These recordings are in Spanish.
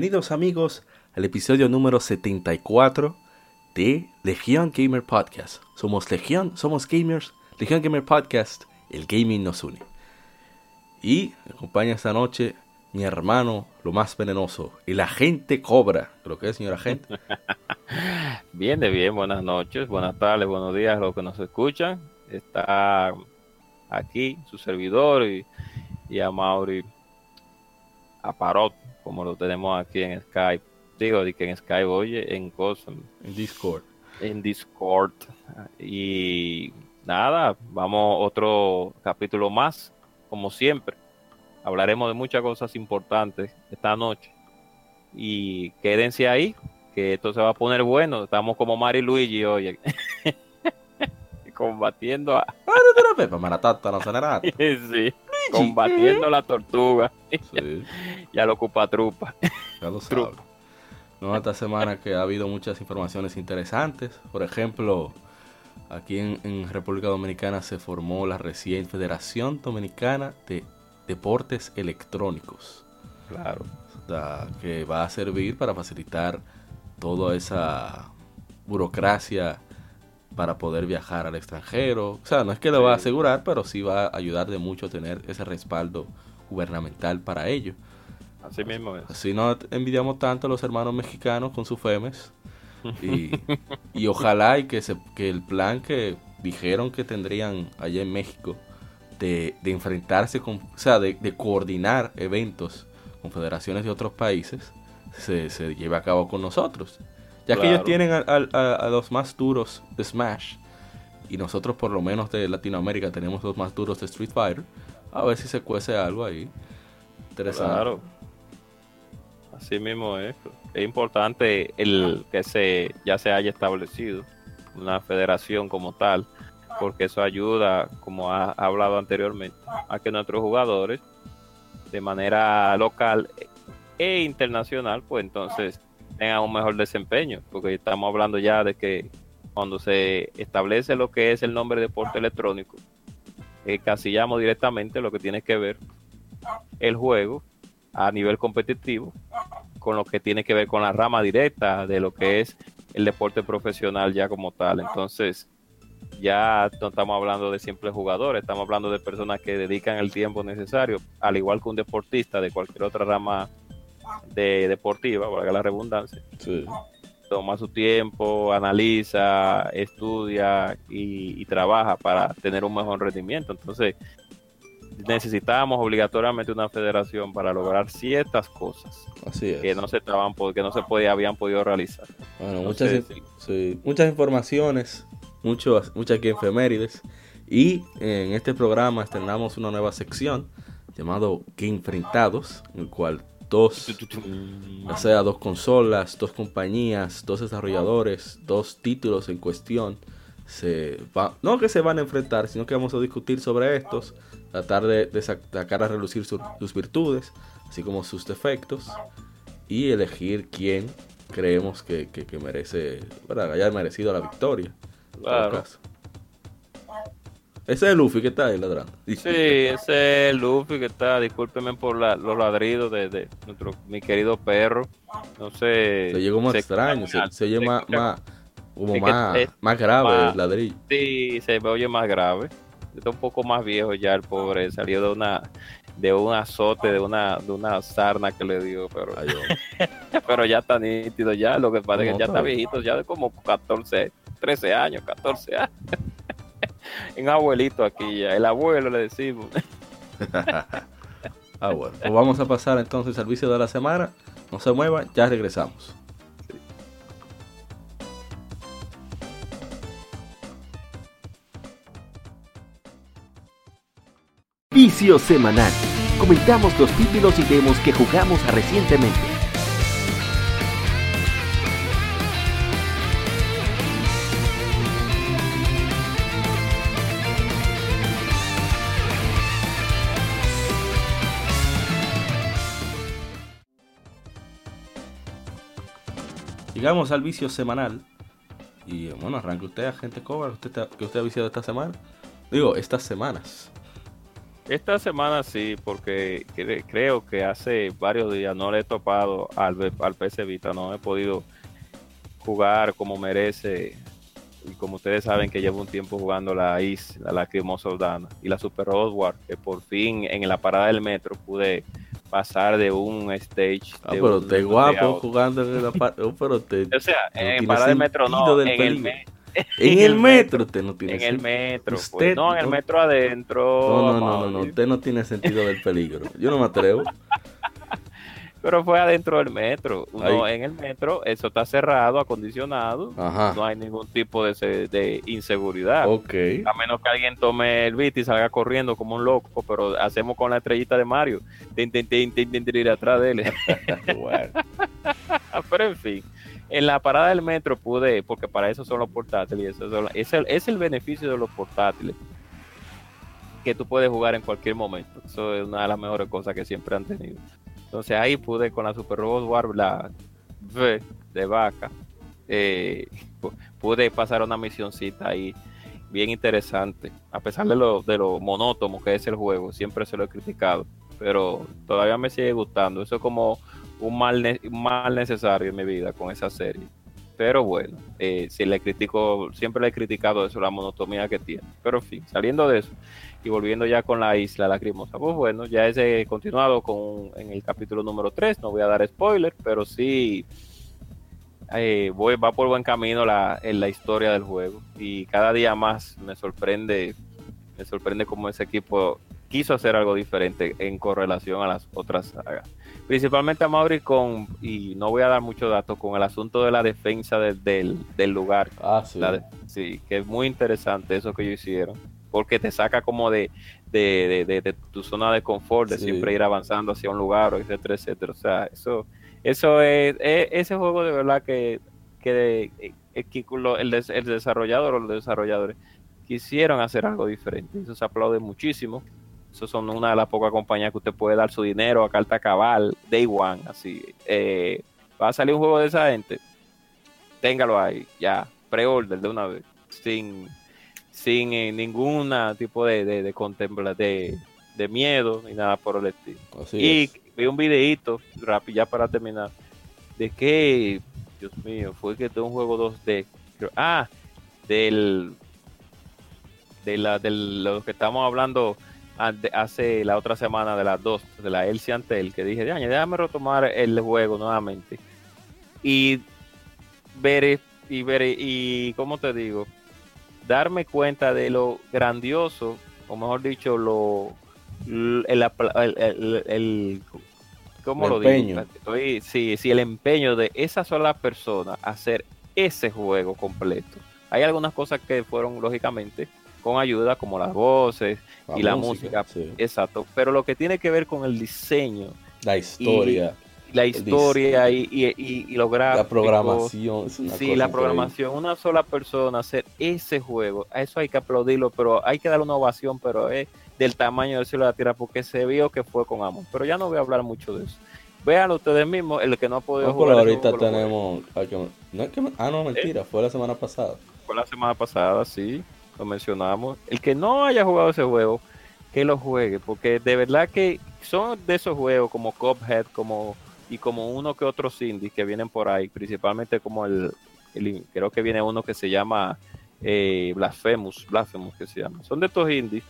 Bienvenidos amigos al episodio número 74 de Legion Gamer Podcast. Somos Legion, somos gamers, Legion Gamer Podcast, el gaming nos une. Y me acompaña esta noche mi hermano, lo más venenoso, el agente Cobra. ¿Lo que es, señor agente? bien, de bien, buenas noches, buenas tardes, buenos días a los que nos escuchan. Está aquí su servidor y, y a Mauri Aparot como lo tenemos aquí en Skype. Digo, que en Skype, oye, en Cosm. En Discord. En Discord. Y nada, vamos otro capítulo más, como siempre. Hablaremos de muchas cosas importantes esta noche. Y quédense ahí, que esto se va a poner bueno. Estamos como Mari Luigi, oye. combatiendo a. no sí combatiendo la tortuga. ya lo ocupa trupa. Ya lo sabe. No, esta semana que ha habido muchas informaciones interesantes. Por ejemplo, aquí en, República Dominicana se formó la recién Federación Dominicana de Deportes Electrónicos. Claro. que va a servir para facilitar toda esa burocracia para poder viajar al extranjero. O sea, no es que lo va a asegurar, pero sí va a ayudar de mucho a tener ese respaldo gubernamental para ello. Así mismo es. Así no envidiamos tanto a los hermanos mexicanos con sus FEMES. Y, y ojalá y que, se, que el plan que dijeron que tendrían allá en México de, de enfrentarse con, o sea, de, de, coordinar eventos con federaciones de otros países, se, se lleve a cabo con nosotros. Ya que ellos tienen a, los más duros de Smash y nosotros por lo menos de Latinoamérica tenemos los más duros de Street Fighter, a ver si se cuece algo ahí. Interesante. Claro. Así mismo es. Es importante el que se ya se haya establecido una federación como tal, porque eso ayuda, como ha hablado anteriormente, a que nuestros jugadores de manera local e internacional, pues entonces tengan un mejor desempeño, porque estamos hablando ya de que cuando se establece lo que es el nombre de deporte electrónico, eh, casillamos directamente lo que tiene que ver el juego a nivel competitivo con lo que tiene que ver con la rama directa de lo que es el deporte profesional ya como tal. Entonces, ya no estamos hablando de simples jugadores, estamos hablando de personas que dedican el tiempo necesario, al igual que un deportista de cualquier otra rama de deportiva, valga la redundancia. Toma su tiempo, analiza, estudia y, trabaja para tener un mejor rendimiento. Entonces, necesitamos obligatoriamente una federación para lograr ciertas cosas que no se estaban que no se podía, habían podido realizar. Bueno, muchas, muchas informaciones, muchos, muchas efemérides. Y en este programa estrenamos una nueva sección llamado Que Enfrentados, en el cual dos, o sea, dos consolas, dos compañías, dos desarrolladores, dos títulos en cuestión, se va, no que se van a enfrentar, sino que vamos a discutir sobre estos, tratar de, sacar a relucir sus virtudes, así como sus defectos, y elegir quién creemos que, merece, ¿verdad? haya merecido la victoria. Claro. Ese es el Luffy que está ahí ladrando. Sí, ese es el Luffy que está. Discúlpeme por los ladridos de, nuestro mi querido perro. No sé. Se llegó más extraño. Se, se, oye más, más, como más, más, grave el ladrillo. Sí, se oye más grave. Está un poco más viejo ya el pobre. Salió de una de un azote, de una, de una sarna que le dio, pero, pero ya está nítido ya, lo que pasa es que ya está viejito, ya de como 14, 13 años, 14 años un abuelito aquí ya, el abuelo le decimos. ah, bueno, pues vamos a pasar entonces al vicio de la semana. No se muevan, ya regresamos. Vicio semanal. Comentamos los títulos y demos que jugamos recientemente. Llegamos al vicio semanal. Y bueno, arranque usted, agente Cobra, usted, que usted ha viciado esta semana. Digo, estas semanas. Esta semana sí, porque creo que hace varios días no le he topado al, al PC Vita, no he podido jugar como merece. Y como ustedes saben que llevo un tiempo jugando la IS, la Lacrimosa Soldana y la Super War, que por fin en la parada del metro pude pasar de un stage. Ah, pero te guapo jugando en la parada. Oh, pero te, o sea, en parada del metro no, en el, en el metro usted no tiene En el metro, pues, no, en el metro adentro. No, no, no, no, usted no tiene sentido del peligro. Yo no me atrevo. Pero fue adentro del metro. Uno, en el metro, eso está cerrado, acondicionado. No hay ningún tipo de, de inseguridad. A menos que alguien tome el beat y salga corriendo como un loco, pero hacemos con la estrellita de Mario. Intenté ir atrás de él. pero en fin. En la parada del metro pude, porque para eso son los portátiles, eso es, el, es el beneficio de los portátiles que tú puedes jugar en cualquier momento. Eso es una de las mejores cosas que siempre han tenido. Entonces ahí pude con la Super Robot War, la V de vaca, eh, pude pasar una misioncita ahí bien interesante. A pesar de lo, de lo monótono que es el juego, siempre se lo he criticado, pero todavía me sigue gustando. Eso es como un mal, mal necesario en mi vida con esa serie. Pero bueno, eh, si le critico, siempre le he criticado eso, la monotomía que tiene. Pero en fin, saliendo de eso, y volviendo ya con la isla lacrimosa, pues bueno, ya he continuado con en el capítulo número 3, no voy a dar spoiler, pero sí eh, voy, va por buen camino la, en la historia del juego y cada día más me sorprende, me sorprende cómo ese equipo quiso hacer algo diferente en correlación a las otras sagas. Principalmente a Mauri con, y no voy a dar muchos datos, con el asunto de la defensa del, del, lugar. Ah, sí. sí, que es muy interesante eso que ellos hicieron porque te saca como de, de, tu zona de confort, de siempre ir avanzando hacia un lugar, etcétera, etcétera. O sea, eso, eso es, ese juego de verdad que, que, eh, el, el desarrollador o los desarrolladores quisieron hacer algo diferente. Eso se aplaude muchísimo. Eso son una de las pocas compañías que usted puede dar su dinero a carta cabal, day one, así. Eh, va a salir un juego de esa gente, téngalo ahí, ya, pre-order de una vez, sin sin eh, ningún tipo de, de, de, de, miedo ni nada por el estilo. y vi un videito, rápido ya para terminar, de que, Dios mío, fue que de un juego 2D. ah, del de la de lo que estamos hablando hace la otra semana de las dos, de la Elsie Antel, que dije, déjame retomar el juego nuevamente. Y ver y ver y cómo te digo, darme cuenta de lo grandioso, o mejor dicho, lo el, el, ¿cómo lo digo? Sí, sí, el empeño de esa sola persona hacer ese juego completo. Hay algunas cosas que fueron lógicamente con ayuda, como las voces y la música, exacto. Pero lo que tiene que ver con el diseño, la historia, la historia y, y, y, La programación. sí, la programación. Una sola persona hacer ese juego, a eso hay que aplaudirlo, pero hay que darle una ovación, pero es del tamaño del cielo de la tierra, porque se vio que fue con amor. Pero ya no voy a hablar mucho de eso. Véanlo ustedes mismos, el que no ha podido jugar. ahorita tenemos. ah, no, mentira, fue la semana pasada. Fue la semana pasada, sí, lo mencionamos. El que no haya jugado ese juego, que lo juegue, porque de verdad que son de esos juegos como Cuphead, como y como uno que otros indies que vienen por ahí, principalmente como el, creo que viene uno que se llama eh, Blasphemous, Blasphemous que se llama. Son de estos indies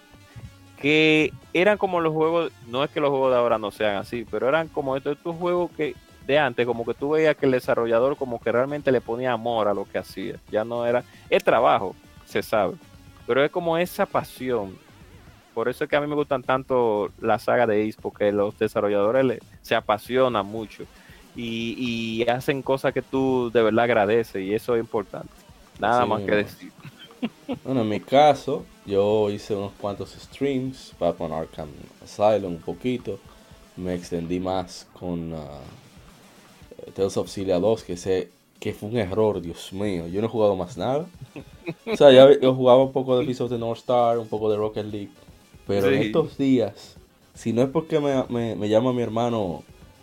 que eran como los juegos, no es que los juegos de ahora no sean así, pero eran como estos, estos juegos que de antes, como que tú veías que el desarrollador como que realmente le ponía amor a lo que hacía. Ya no era, es trabajo, se sabe, pero es como esa pasión por eso es que a mí me gustan tanto la saga de Ace, porque los desarrolladores se apasionan mucho y, hacen cosas que tú de verdad agradeces y eso es importante. Nada más que decir. Bueno, en mi caso, yo hice unos cuantos streams, Batman Arkham Asylum un poquito, me extendí más con uh, Tales of Cilia 2, que sé que fue un error, Dios mío, yo no he jugado más nada. O sea, ya yo jugaba un poco de of the North Star, un poco de Rocket League, pero en estos días, si no es porque me, llama mi hermano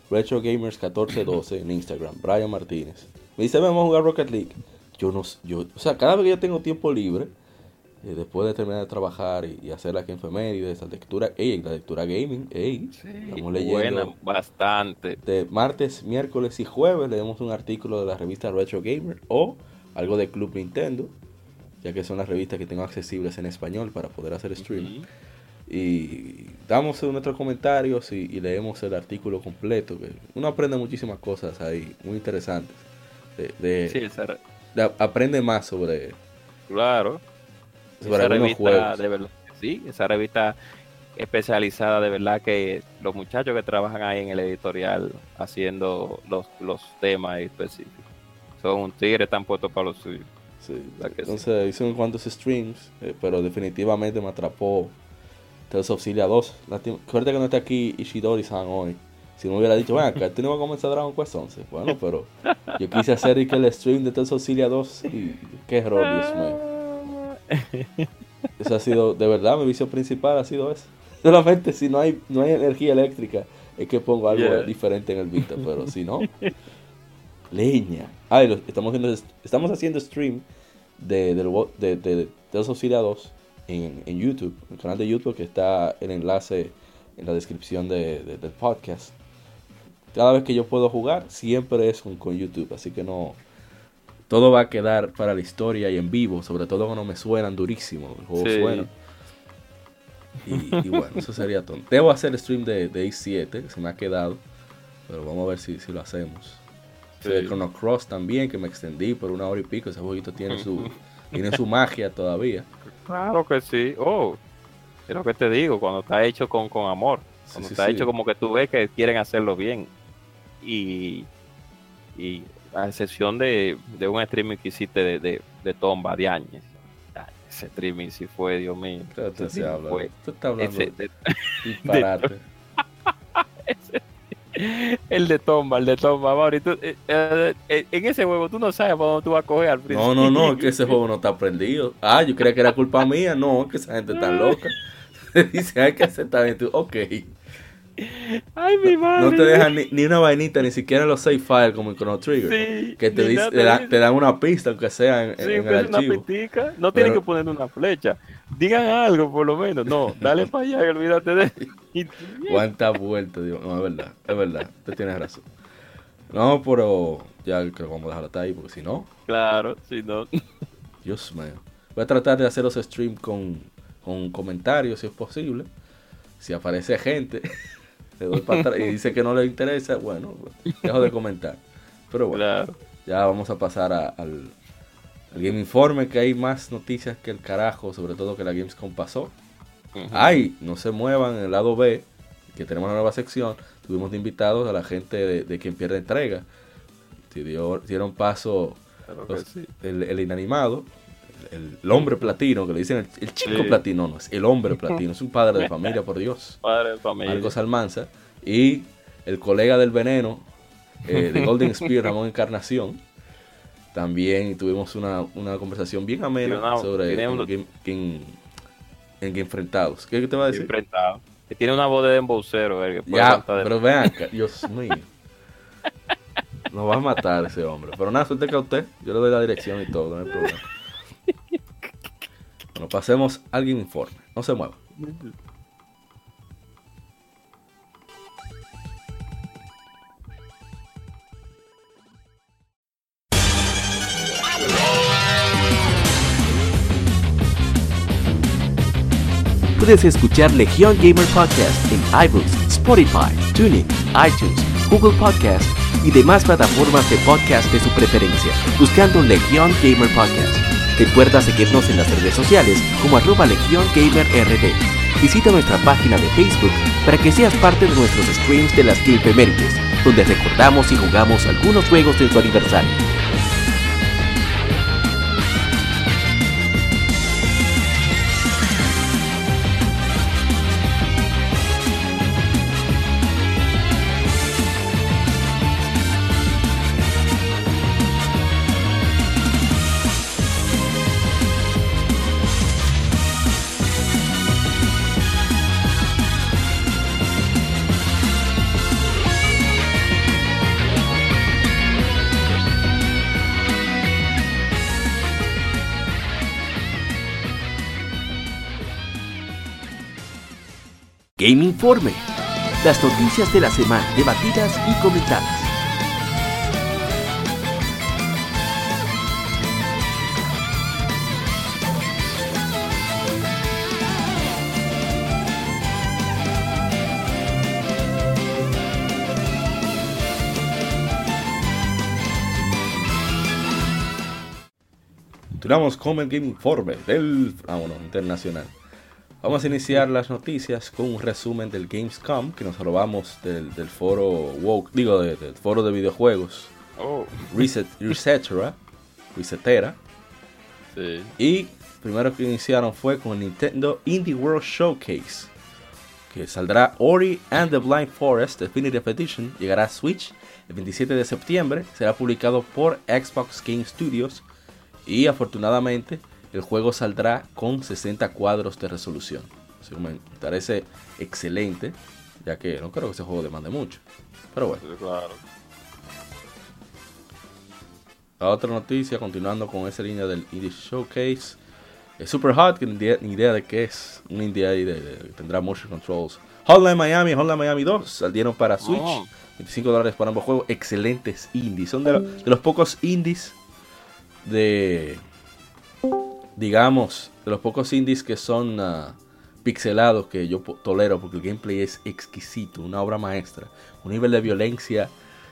Retro Gamers 1412 en Instagram, Brian Martínez, me dice, vamos a jugar Rocket League. Yo no yo, o sea, cada vez que yo tengo tiempo libre, eh, después de terminar de trabajar y, hacer la que de esa lectura, ey, la lectura gaming, ey, estamos leyendo. Buena, bastante. De martes, miércoles y jueves leemos un artículo de la revista Retro Gamer o algo de Club Nintendo, ya que son las revistas que tengo accesibles en español para poder hacer streaming. Y damos nuestros comentarios y, leemos el artículo completo. Que uno aprende muchísimas cosas ahí, muy interesantes. De, aprende más sobre. Claro. esa revista, de verdad, sí, esa revista especializada, de verdad que los muchachos que trabajan ahí en el editorial haciendo los, los temas específicos son un tigre, están puestos para los suyos. entonces hice unos cuantos streams, eh, pero definitivamente me atrapó Tales Auxilia 2. Suerte que no está aquí Ishidori-san hoy. Si me hubiera dicho, bueno, acá este no va a comenzar Dragon Quest 11. Bueno, pero yo quise hacer el stream de Tales Auxilia 2 y qué error, Dios mío. Eso ha sido, de verdad, mi vicio principal ha sido eso. Solamente si no hay, no hay energía eléctrica, es que pongo algo diferente en el Vita, pero si no, leña. Ah, estamos, haciendo, estamos haciendo stream de, de, de, de Tales Auxilia 2 en, YouTube, el canal de YouTube que está el enlace en la descripción del podcast. Cada vez que yo puedo jugar, siempre es con, YouTube, así que no. Todo va a quedar para la historia y en vivo, sobre todo cuando me suenan durísimo. El juego suena. Y, bueno, eso sería todo. Debo hacer el stream de, de 7 que se me ha quedado. Pero vamos a ver si, si lo hacemos. Sí. Chrono Cross también, que me extendí por una hora y pico. Ese jueguito tiene su, tiene su magia todavía. Claro que sí. Oh, es lo que te digo, cuando está hecho con, con amor. Cuando está hecho como que tú ves que quieren hacerlo bien. Y, y a excepción de, un streaming que hiciste de, de, de Tomba de años. Ese streaming sí fue, Dios mío. Fue. Tú estás hablando ese, de, disparate. ese, el de Tomba, el de Tomba, Mauri. Eh, eh, eh, en ese juego tú no sabes para dónde tú vas a coger al principio. No, no, no, es que ese juego no está prendido. Ah, yo creía que era culpa mía. No, es que esa gente está loca. Dice, hay que aceptar. Tú, ok. Ay, mi madre. No te dejan ni, una vainita, ni siquiera los save files como en Chrono Trigger. Sí, que te, dice, te, dan una pista, aunque sea en, sí, en el archivo. Una no tienen que poner una flecha. Digan algo, por lo menos. No, dale para allá y olvídate de Cuánta vuelta, Dios. No, es verdad, es verdad. Usted tiene razón. No, pero ya creo que vamos a dejarlo hasta ahí, porque si no. Claro, si no. Dios mío. Voy a tratar de hacer los streams con, con comentarios, si es posible. Si aparece gente y dice que no le interesa, bueno, dejo de comentar. Pero bueno, ya vamos a pasar al, al Game Informe, que hay más noticias que el carajo, sobre todo que la Gamescom pasó. Ay, no se muevan en el lado B, que tenemos una nueva sección. Tuvimos de invitados a la gente de, quien pierde entrega. dieron paso el, inanimado, el, hombre platino, que le dicen el, chico platino, no, es el hombre platino, es un padre de familia, por Dios. Padre de familia. Marcos Almanza. Y el colega del veneno, eh, de Golden Spear, Ramón Encarnación. También tuvimos una, conversación bien amena sobre en, en, enfrentados. ¿Qué te va a decir? Enfrentado. Que tiene una voz de embocero. Eh, ya, pero vean, Dios mío. Nos va a matar ese hombre. Pero nada, suerte que a usted. Yo le doy la dirección y todo, no hay problema. Bueno, pasemos a alguien informe. No se mueva. Puedes escuchar Legion Gamer Podcast en iBooks, Spotify, TuneIn, iTunes, Google Podcast y demás plataformas de podcast de su preferencia, buscando Legion Gamer Podcast. Recuerda seguirnos en las redes sociales como arroba Legión Gamer RD. Visita nuestra página de Facebook para que seas parte de nuestros streams de las Mérides, donde recordamos y jugamos algunos juegos de su aniversario. Informe. Las noticias de la semana debatidas y comentadas. Continuamos con el Game Informe del ah, bueno, internacional. Vamos a iniciar las noticias con un resumen del Gamescom que nos robamos del, del foro woke, digo de- del foro de videojuegos Oh, Reset, Resetera, Resetera. sí. Y primero que iniciaron fue con el Nintendo Indie World Showcase, que saldrá Ori and the Blind Forest Definitive Edition, llegará a Switch el 27 de septiembre, será publicado por Xbox Game Studios y afortunadamente el juego saldrá con 60 cuadros de resolución. Así que me parece excelente, ya que no creo que ese juego demande mucho. Pero bueno. claro. La otra noticia, continuando con esa línea del Indie Showcase. Es Super Hot, que ni idea, ni idea de qué es. Un indie ahí de, de- que tendrá motion controls. Hotline Miami, Hotline Miami 2 salieron para Switch. Oh. 25 dólares para ambos juegos. Excelentes indies. Son de, lo- de los pocos indies de. Digamos, de los pocos indies que son ah, pixelados que yo tolero porque el gameplay es exquisito. Una obra maestra. Un nivel de violencia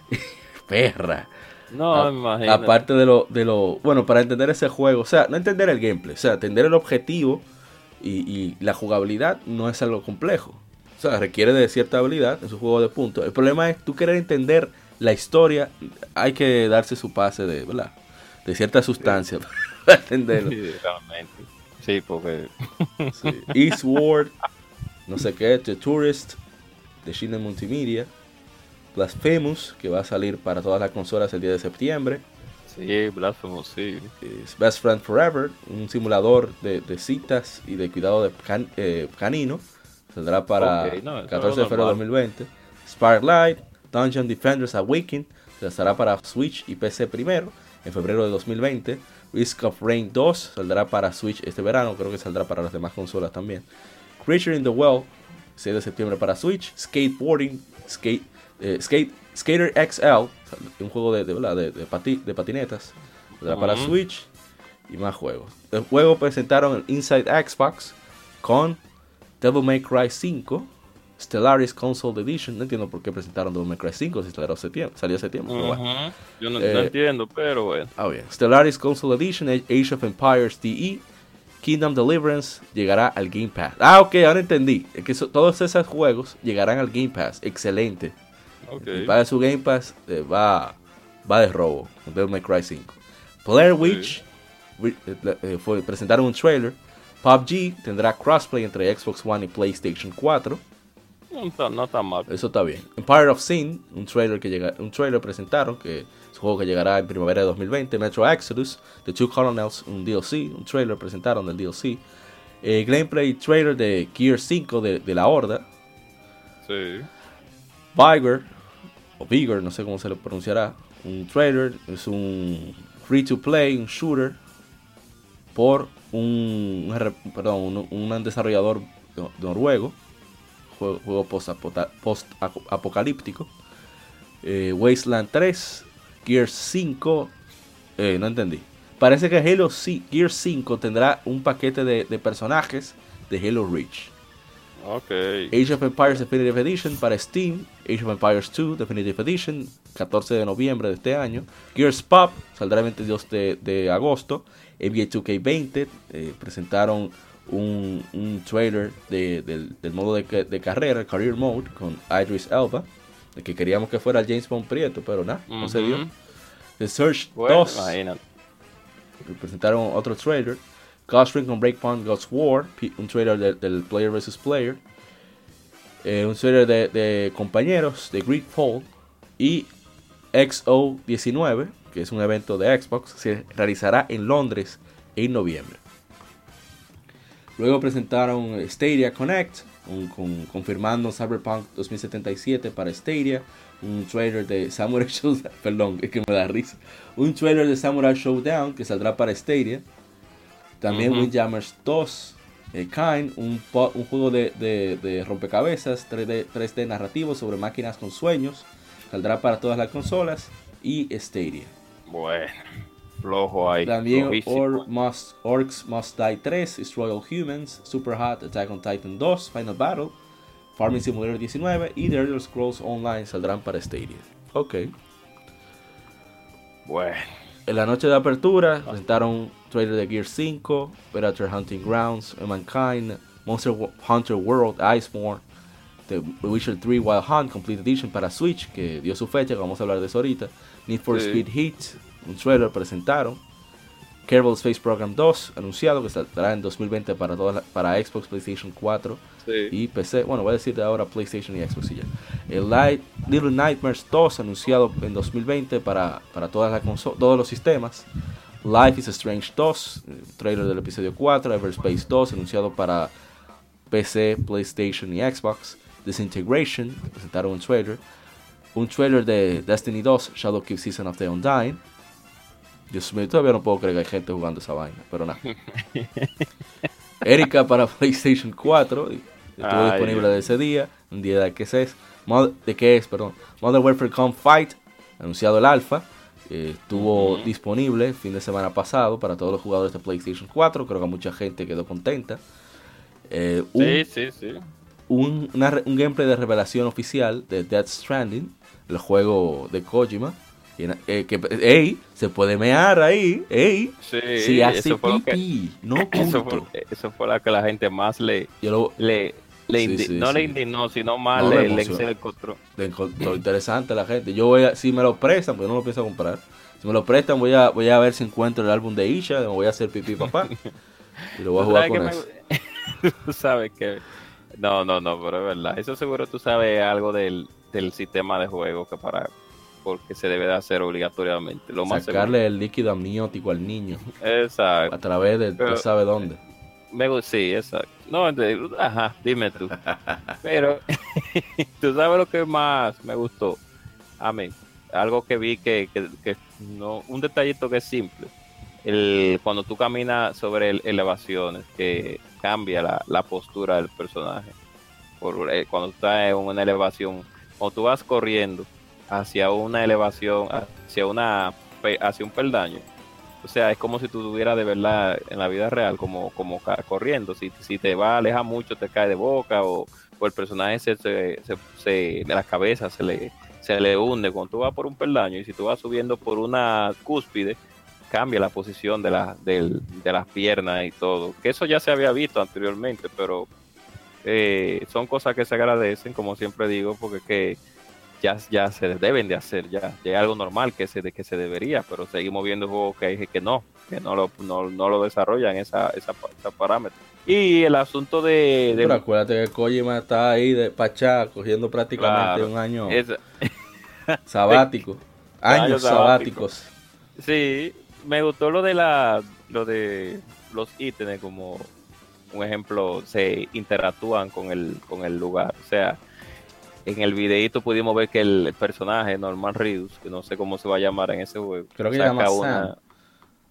perra. No, A- me imagino. Aparte de lo, de lo. Bueno, para entender ese juego, o sea, no entender el gameplay, o sea, entender el objetivo y, y la jugabilidad no es algo complejo. O sea, requiere de cierta habilidad en su juego de puntos. El problema es tú querer entender la historia, hay que darse su pase de, ¿verdad? De cierta sustancia para entenderlo. Sí, realmente. Sí, porque. Sí. Eastward, no sé qué, The Tourist, de China Multimedia, Blasphemous, que va a salir para todas las consolas el día de septiembre. Sí, Blasphemous, sí. es Best Friend Forever, un simulador de, de citas y de cuidado de can- eh, canino. Saldrá para Ok, no, el eso 14 de febrero de normal. 2020. Sparklight, Dungeon Defenders Awaken, saldrá para Switch y PC primero en febrero de 2020. Risk of Rain 2 saldrá para Switch este verano, creo que saldrá para las demás consolas también. Creature in the Well, 6 de septiembre para Switch. Skateboarding, Skate, eh, Skate, Skater XL, un juego de, de, de- de pati- de patinetas, saldrá para. Switch y más juegos. El juego presentaron el Inside Xbox con Devil May Cry 5, Stellaris Console Edition. No entiendo por qué presentaron Devil May Cry 5 si salió septiembre. Salió septiembre pero bueno. Yo no, Eh, no entiendo, pero bueno. Ah, bien. Stellaris Console Edition, Age of Empires DE, Kingdom Deliverance llegará al Game Pass. Ah, ok, ahora entendí. Es que todos esos juegos llegarán al Game Pass. Excelente. Ok. Y para su Game Pass eh, va, va de robo. Devil May Cry 5. Blair Witch wi- eh, fue, presentaron un trailer. PUBG tendrá crossplay entre Xbox One y PlayStation 4. No mal. Eso está bien. Empire of Sin, un trailer que llega, un trailer presentaron que es un juego que llegará en primavera de 2020. Metro Exodus, The Two Colonels, un DLC, un trailer presentaron del DLC. Eh, gameplay trailer de Gear 5 de, de la Horda. Sí. Vigor, o Vigor, no sé cómo se le pronunciará. Un trailer, es un free to play, un shooter por un, perdón, un, un desarrollador no- noruego. Juego, juego post-apocalíptico. Eh, Wasteland 3, Gear 5, eh, no entendí. Parece que Halo C- Gear 5 tendrá un paquete de, de personajes de Halo Reach. Ok. Age of Empires Definitive Edition para Steam, Age of Empires 2 Definitive Edition, 14 de noviembre de este año. Gears Pop saldrá el 22 de, de agosto. NBA 2K20 eh, presentaron un, un trailer de- del, del modo de, ca- de carrera, Career Mode, con Idris Elba. El que queríamos que fuera James Bond Prieto, pero nada, no se dio. The Search Bueno, 2 imagínate. presentaron otro trailer. Ghost Ring con Breakpoint Ghost War, un trailer del, del Player vs. Player. Eh, un trailer de, de compañeros de Greedfall. Y XO19, que es un evento de Xbox, se realizará en Londres en noviembre. Luego presentaron Stadia Connect, un- con- confirmando Cyberpunk 2077 para Stadia. Un trailer de Samurai Showdown, perdón, es que me da risa. Un trailer de Samurai Showdown que saldrá para Stadia. También Ujú. Windjammers 2, Eh, Kine, un, juego de, de- de rompecabezas 3D, 3D narrativo sobre máquinas con sueños. Saldrá para todas las consolas y Stadia. Bueno, flojo ahí. También. Or Must, Orcs Must Die 3, Destroy All Humans, Super Hot, Attack on Titan 2, Final Battle, Farming Simulator 19 y The Elder Scrolls Online saldrán para Stadia. Ok. Bueno, En la noche de apertura presentaron trailer de Gear 5, Predator Hunting Grounds, Mankind, Monster Hunter World, Iceborne, The Witcher 3 Wild Hunt Complete Edition para Switch, que dio su fecha, que vamos a hablar de eso ahorita. Need for Sí. Speed Heat, un trailer presentaron. Kerbal Space Program 2, anunciado que saldrá en 2020 para, todas para Xbox, PlayStation 4 sí. y PC. Bueno, voy a decir de ahora PlayStation y Xbox y ya. El Light, Little Nightmares 2 anunciado en 2020 para, para todas las todos los sistemas. Life is Strange 2, eh, trailer del episodio 4. Everspace 2 anunciado para PC, PlayStation y Xbox. Disintegration, presentaron un trailer. Un trailer de Destiny 2, Shadowkeep Season of the Undying. Dios mío, todavía no puedo creer que hay gente jugando esa vaina, pero nada. Erika para PlayStation 4. y Estuvo Ay, disponible de ese día. Un día de qué es. De qué es, perdón. Modern Warfare Come Fight. Anunciado el alfa. eh, estuvo Ujú. disponible fin de semana pasado para todos los jugadores de PlayStation 4. Creo que mucha gente quedó contenta. Eh, un, Sí, sí, sí. un, una un gameplay de revelación oficial de Death Stranding, el juego de Kojima. Eh, que, ey, se puede mear ahí, ey. Sí, Si hace eso fue lo que, pipí, no eso fue, eso fue la que la gente más le, lo, le, le Sí, indi- sí, no sí. le indignó, sino más No, le, le encontró. le encontró interesante a la gente. Yo voy a, si me lo prestan, yo no lo pienso comprar. Si me lo prestan, voy a, voy a ver si encuentro el álbum de Isha, me voy a hacer pipí papá. Y lo voy a jugar con eso. me- tú sabes que no, no, no, pero es verdad. Eso seguro tú sabes algo del, del sistema de juego que para porque se debe de hacer obligatoriamente. Lo más Sacarle el líquido amniótico al niño. Exacto. a través de Pero- no sabe dónde. Me sí, exacto. No, ajá, dime tú. Pero tú sabes lo que más me gustó. A mí, algo que vi que, que, que no, un detallito que es simple. El, cuando tú caminas sobre el- elevaciones, que cambia la, la postura del personaje. Por, eh, cuando tú estás en una elevación, cuando tú vas corriendo hacia una elevación, hacia una hacia un peldaño, o sea, es como si tú estuvieras de verdad en la vida real, como, como corriendo. Si, si te va a alejar mucho, te cae de boca o, o el personaje se, se, se- de la cabeza se le, se le hunde cuando tú vas por un peldaño y si tú vas subiendo por una cúspide, cambia la posición de, la, del- de las piernas y todo. Que eso ya se había visto anteriormente, pero eh, son cosas que se agradecen, como siempre digo, porque que ya, ya se deben de hacer, ya, ya es algo normal que se, de que se debería, pero seguimos viendo juegos que hay que no, que no lo, no, no lo desarrollan esa, esa, esa parámetro. Y el asunto de, de- Pero acuérdate que Kojima está ahí de Pachá cogiendo prácticamente Claro. un año es- sabático. Años sabáticos. sí, me gustó lo de la, lo de los ítems como un ejemplo, se interactúan con el, con el lugar. O sea, en el videito pudimos ver que el personaje, Norman Reedus, que no sé cómo se va a llamar en ese juego, Creo que se llama una...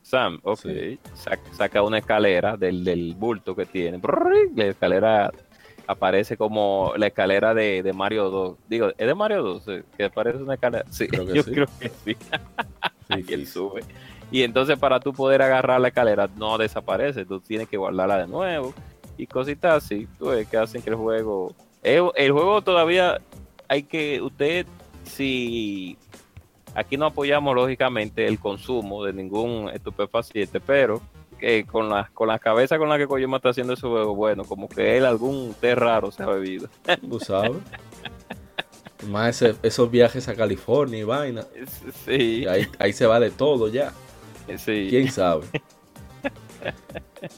Sam, ok. Sí. Sac- Saca una escalera del, del bulto que tiene. La escalera aparece como la escalera de, de Mario 2. Digo, ¿es de Mario 2? eh? Que parece una escalera. Sí, Creo que yo sí. creo que sí. Sí, y él sube. Y entonces para tú poder agarrar la escalera no desaparece, tú tienes que guardarla de nuevo y cositas así, tú ves, que hacen que el juego... El, el juego todavía hay que, usted, si aquí no apoyamos lógicamente el consumo de ningún estupefaciente, pero que con la, con la cabeza con la que Kojima está haciendo ese juego, bueno, como que él algún té raro se ha bebido. Tú sabes. Más ese- esos viajes a California y vaina. Sí, Y ahí, ahí se va de todo ya. sí. ¿Quién sabe?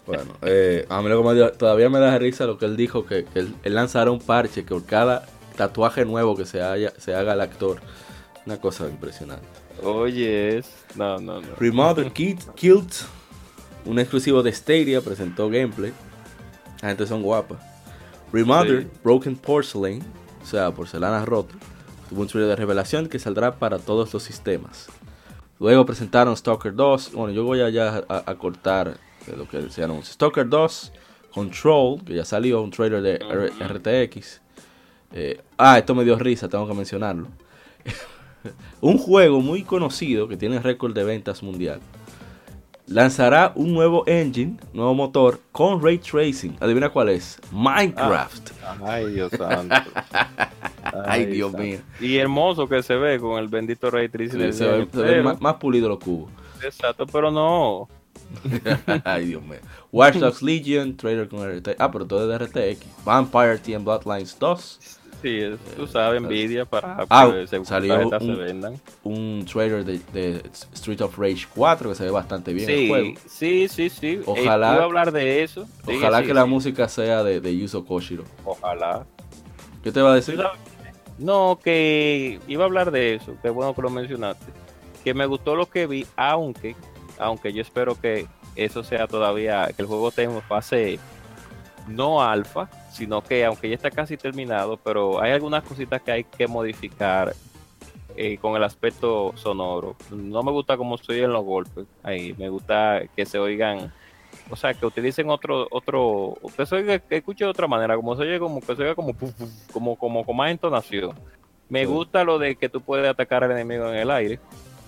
Bueno, eh, a mí lo que me dio- todavía me da risa lo que él dijo, que, que él, él lanzará un parche que por cada tatuaje nuevo que se, haya, se haga el actor. Una cosa impresionante. Oye, es... No, no, no. Kit, Kilt, un exclusivo de Stadia, presentó gameplay. La gente son guapas. Sí. Broken Porcelain, o sea, porcelana rota, tuvo un trailer de revelación que saldrá para todos los sistemas. Luego presentaron Stalker 2. Bueno, yo voy allá a, a cortar eh, lo que se anuncia. Stalker 2, Control, que ya salió, un trailer de R- RTX. Eh, ah, esto me dio risa, tengo que mencionarlo. un juego muy conocido que tiene récord de ventas mundial. Lanzará un nuevo engine, nuevo motor con ray tracing. Adivina cuál es. Minecraft. Ay, Dios santo. Ay, Dios santo. mío. Y hermoso que se ve con el bendito Ray Tracing. Se ve, diario, se ve pero- más, más pulido los cubos. Exacto, pero no. Ay, Dios mío. Watch Dogs Legion, trailer con RTX. Ah, pero todo es de RTX. Vampire Team Bloodlines 2. Sí, tú sabes, envidia para Ah, que se, salió tarjetas se un- vendan. Un trailer de, de Street of Rage 4 que se ve bastante bien el Sí, juego. sí, sí, sí. Eh, Ojalá- iba a hablar de eso. Ojalá que la música sea de, de Yuzo Koshiro. Ojalá. ¿Qué te va a decir? No, que iba a hablar de eso. Qué bueno que lo mencionaste. Que me gustó lo que vi, aunque, aunque yo espero que eso sea todavía, que el juego tenga en fase no alfa, sino que aunque ya está casi terminado, pero hay algunas cositas que hay que modificar eh, con el aspecto sonoro. No me gusta cómo se oyen los golpes. Ahí me gusta que se oigan, o sea, que utilicen otro, otro, que se oiga, que escuche de otra manera, como se oye como que se oiga como, como, como con más entonación. Me Sí. gusta lo de que tú puedes atacar al enemigo en el aire,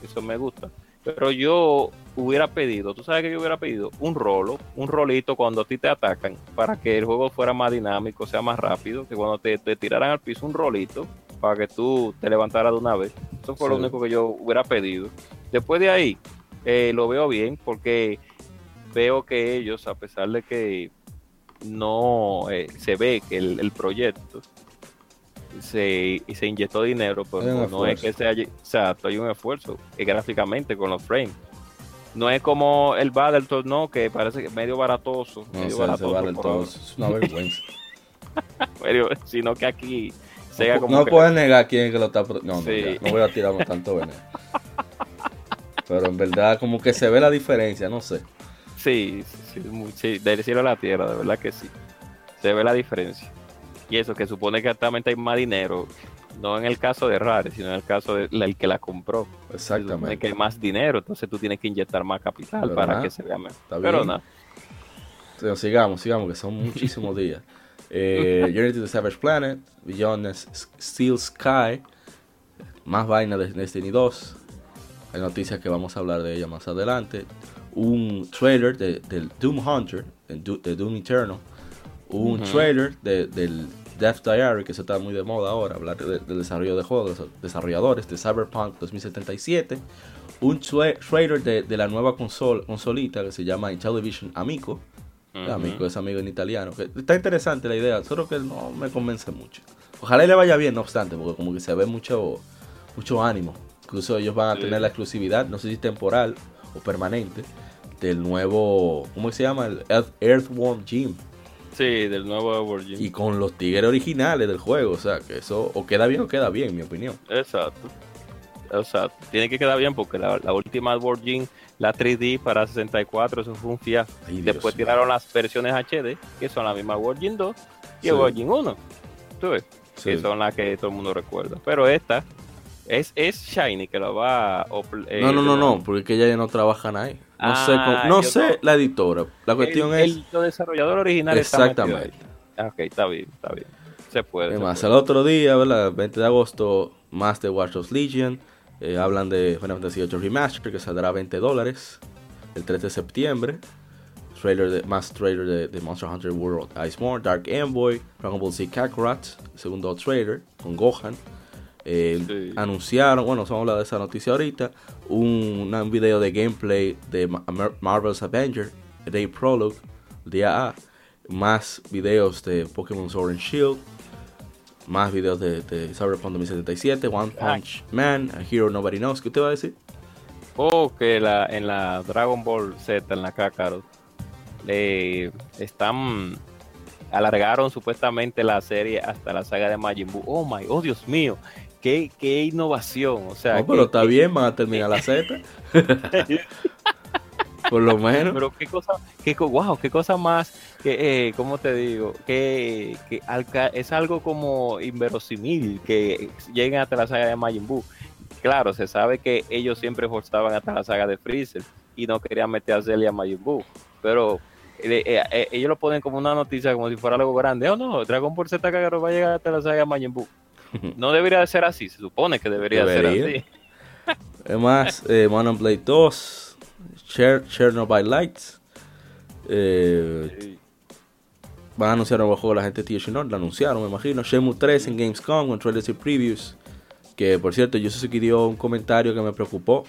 eso me gusta. Pero yo hubiera pedido, tú sabes que yo hubiera pedido un rolo, un rolito cuando a ti te atacan, para que el juego fuera más dinámico, sea más rápido, que cuando te, te tiraran al piso un rolito, para que tú te levantaras de una vez. Eso fue lo único que yo hubiera pedido. Después de ahí, eh, lo veo bien, porque veo que ellos, a pesar de que no eh, se ve que el, el proyecto se, se inyectó dinero, pero no, es que sea exacto, hay un esfuerzo eh, gráficamente con los frames. No es como el Battletoads, no, que parece que medio baratoso, No medio baratoso Es una vergüenza. sino que aquí sea no como no que- puedes negar quién es que lo está. No, no, Sí. ya, no voy a tirarme tanto veneno. Pero en verdad, como que se ve la diferencia, no sé. Sí, sí, sí, sí, del cielo a la tierra, de verdad que sí. Se ve la diferencia. Y eso, que supone que actualmente hay más dinero, no en el caso de Rare, sino en el caso del que la compró. Se Exactamente. que hay más dinero, entonces tú tienes que inyectar más capital Pero para nada, que se vea mejor. Pero nada, Pero sigamos, sigamos, que son muchísimos días. Eh, Journey to the Savage Planet, Beyond Steel Sky, más vaina de Destiny 2. Hay noticias que vamos a hablar de ella más adelante. Un trailer de, del Doom Hunter, de, Do- Un trailer de- del Death Diary, que se está muy de moda ahora, hablar de- del desarrollo de juegos, desarrolladores de Cyberpunk 2077. Un tra- trailer de, de la nueva consol- consolita que se llama Intellivision Amico. Ujú. Amigo, es amigo en italiano. que está interesante la idea, solo que no me convence mucho. Ojalá y le vaya bien, no obstante, porque como que se ve mucho, mucho ánimo. Incluso ellos van a Sí. tener la exclusividad, no sé si temporal o permanente, del nuevo, ¿cómo se llama? El Earth- Earthworm Jim. Sí, del nuevo. Y con los tigres originales del juego, o sea, que eso o queda bien o queda bien, en mi opinión. Exacto. Exacto. Tiene que quedar bien porque la, la última Virgin, la 3D para 64, eso fue un fiasco. Ay, Después tiraron las versiones HD, que son la misma Virgin 2 y Sí. Virgin 1. ¿Tú ves? Sí. que son las que todo el mundo recuerda. Pero esta es, es Shiny que lo va a... eh, No, no, no, lo- no, porque que ya no trabajan ahí. No Ah, sé, cómo- no sé no. la editora. La cuestión el, es... el- están metidos Exactamente. Ah, Ok, está bien, está bien. Se puede. Además, el otro día, ¿verdad? 20 de agosto, más de Watch Dogs Legion. Eh, hablan de Final Fantasy VIII Remaster, que saldrá a 20 dólares el 3 de septiembre. Trailer de, más trailer de, de Monster Hunter World Iceborne, Dark Envoy, Dragon Ball Z Kakarot, segundo trailer con Gohan. Eh, Sí. Anunciaron, bueno, vamos a hablar de esa noticia ahorita, un, un video de gameplay de Ma- Mar- Marvel's Avenger, Day Prologue, día A, más videos de Pokémon Sword and Shield, más videos de, de Cyberpunk 2077, One Punch Man, A Hero Nobody Knows. ¿Qué te va a decir? O que la, en la Dragon Ball Z, en la Kakarot, le están alargaron supuestamente la serie hasta la saga de Majin Buu. Oh my, oh Dios mío, qué, qué innovación. O sea, No, pero está bien, van a terminar la Z. Por lo menos. Pero qué cosa, qué, wow, qué cosa más, que, eh, ¿cómo te digo? Que, que es algo como inverosímil que lleguen hasta la saga de Majin Buu. Claro, se sabe que ellos siempre forzaban hasta la saga de Freezer y no querían meter a Celia a Majin Buu, pero eh, eh, ellos lo ponen como una noticia, como si fuera algo grande. Oh no, Dragon Ball Z Kakarot va a llegar hasta la saga Majin Buu. No debería de ser así, se supone que debería, ser así. Además, eh, Blade 2, Chernobyl Lights. Eh, Van a anunciar un nuevo juego la gente de North, lo anunciaron, me imagino. Shenmue 3 en Gamescom con trailers y previews. Que por cierto, yo sé que dio un comentario que me preocupó.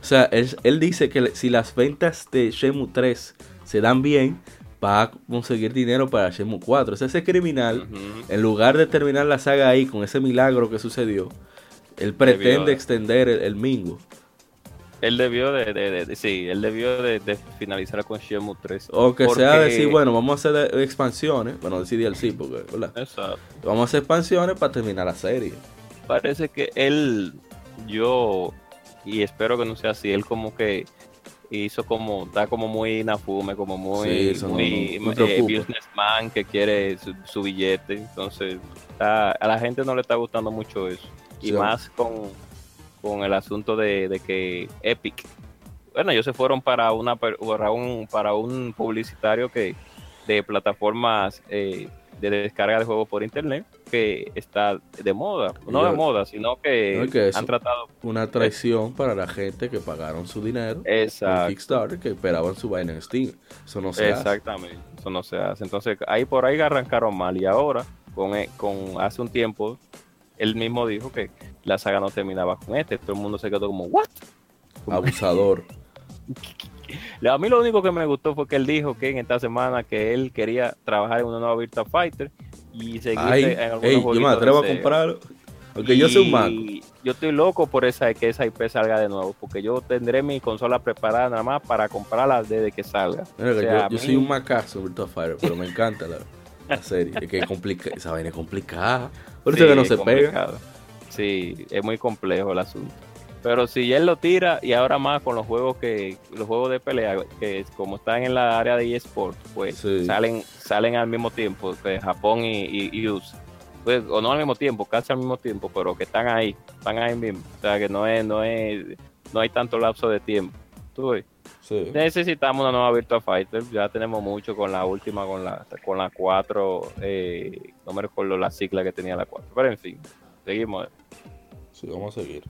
O sea, él, dice que si las ventas de Shenmue 3 se dan bien, va a conseguir dinero para Shenmue 4. O sea, ese criminal, en lugar de terminar la saga ahí con ese milagro que sucedió, él pretende extender el, mingo. Él debió de, sí, él debió de, finalizar con Shenmue 3. O que sea decir, bueno, vamos a hacer expansiones, bueno, decir sí, porque, ¿verdad? Exacto. Vamos a hacer expansiones para terminar la serie. Parece que él, yo y espero que no sea así. Él como que hizo como, está como muy inafume, como muy, muy, eh, businessman que quiere su, billete. Entonces, a la gente no le está gustando mucho eso. Y más con, con el asunto de, que Epic, bueno, ellos se fueron para una para un, para un publicitario que de plataformas eh, de descarga de juegos por internet que está de moda, no de moda, sino que, han tratado una traición para la gente que pagaron su dinero en Kickstarter que esperaban su vaina en Steam. Eso no se Exactamente, eso no se hace. Entonces, ahí por ahí arrancaron mal y ahora con, e, con hace un tiempo él mismo dijo que la saga no terminaba con este, todo el mundo se quedó como what? Abusador. A mí lo único que me gustó fue que él dijo que en esta semana que él quería trabajar en una nueva Virtua Fighter y seguir en algunos Yo me atrevo a comprarlo. Aunque yo soy un mago. Yo estoy loco por esa que esa IP salga de nuevo, porque yo tendré mi consola preparada nada más para comprarla desde que salga. yo, soy un macazo Virtua Fighter, pero me encanta la, serie. Es que es complica, esa vaina es complicada. Por eso que no se pega. Sí, es muy complejo el asunto. Pero si él lo tira y ahora más con los juegos que los juegos de pelea que como están en la área de eSport, pues salen salen al mismo tiempo, de Japón y, y, Pues, o no al mismo tiempo, casi al mismo tiempo, pero que están ahí, están ahí mismo. O sea que no es no es no hay tanto lapso de tiempo. ¿Tú ves? Necesitamos una nueva Virtua Fighter, ya tenemos mucho con la última, con la con la 4, eh, no me recuerdo la sigla que tenía la 4, pero en fin, seguimos. Sí, vamos a seguir.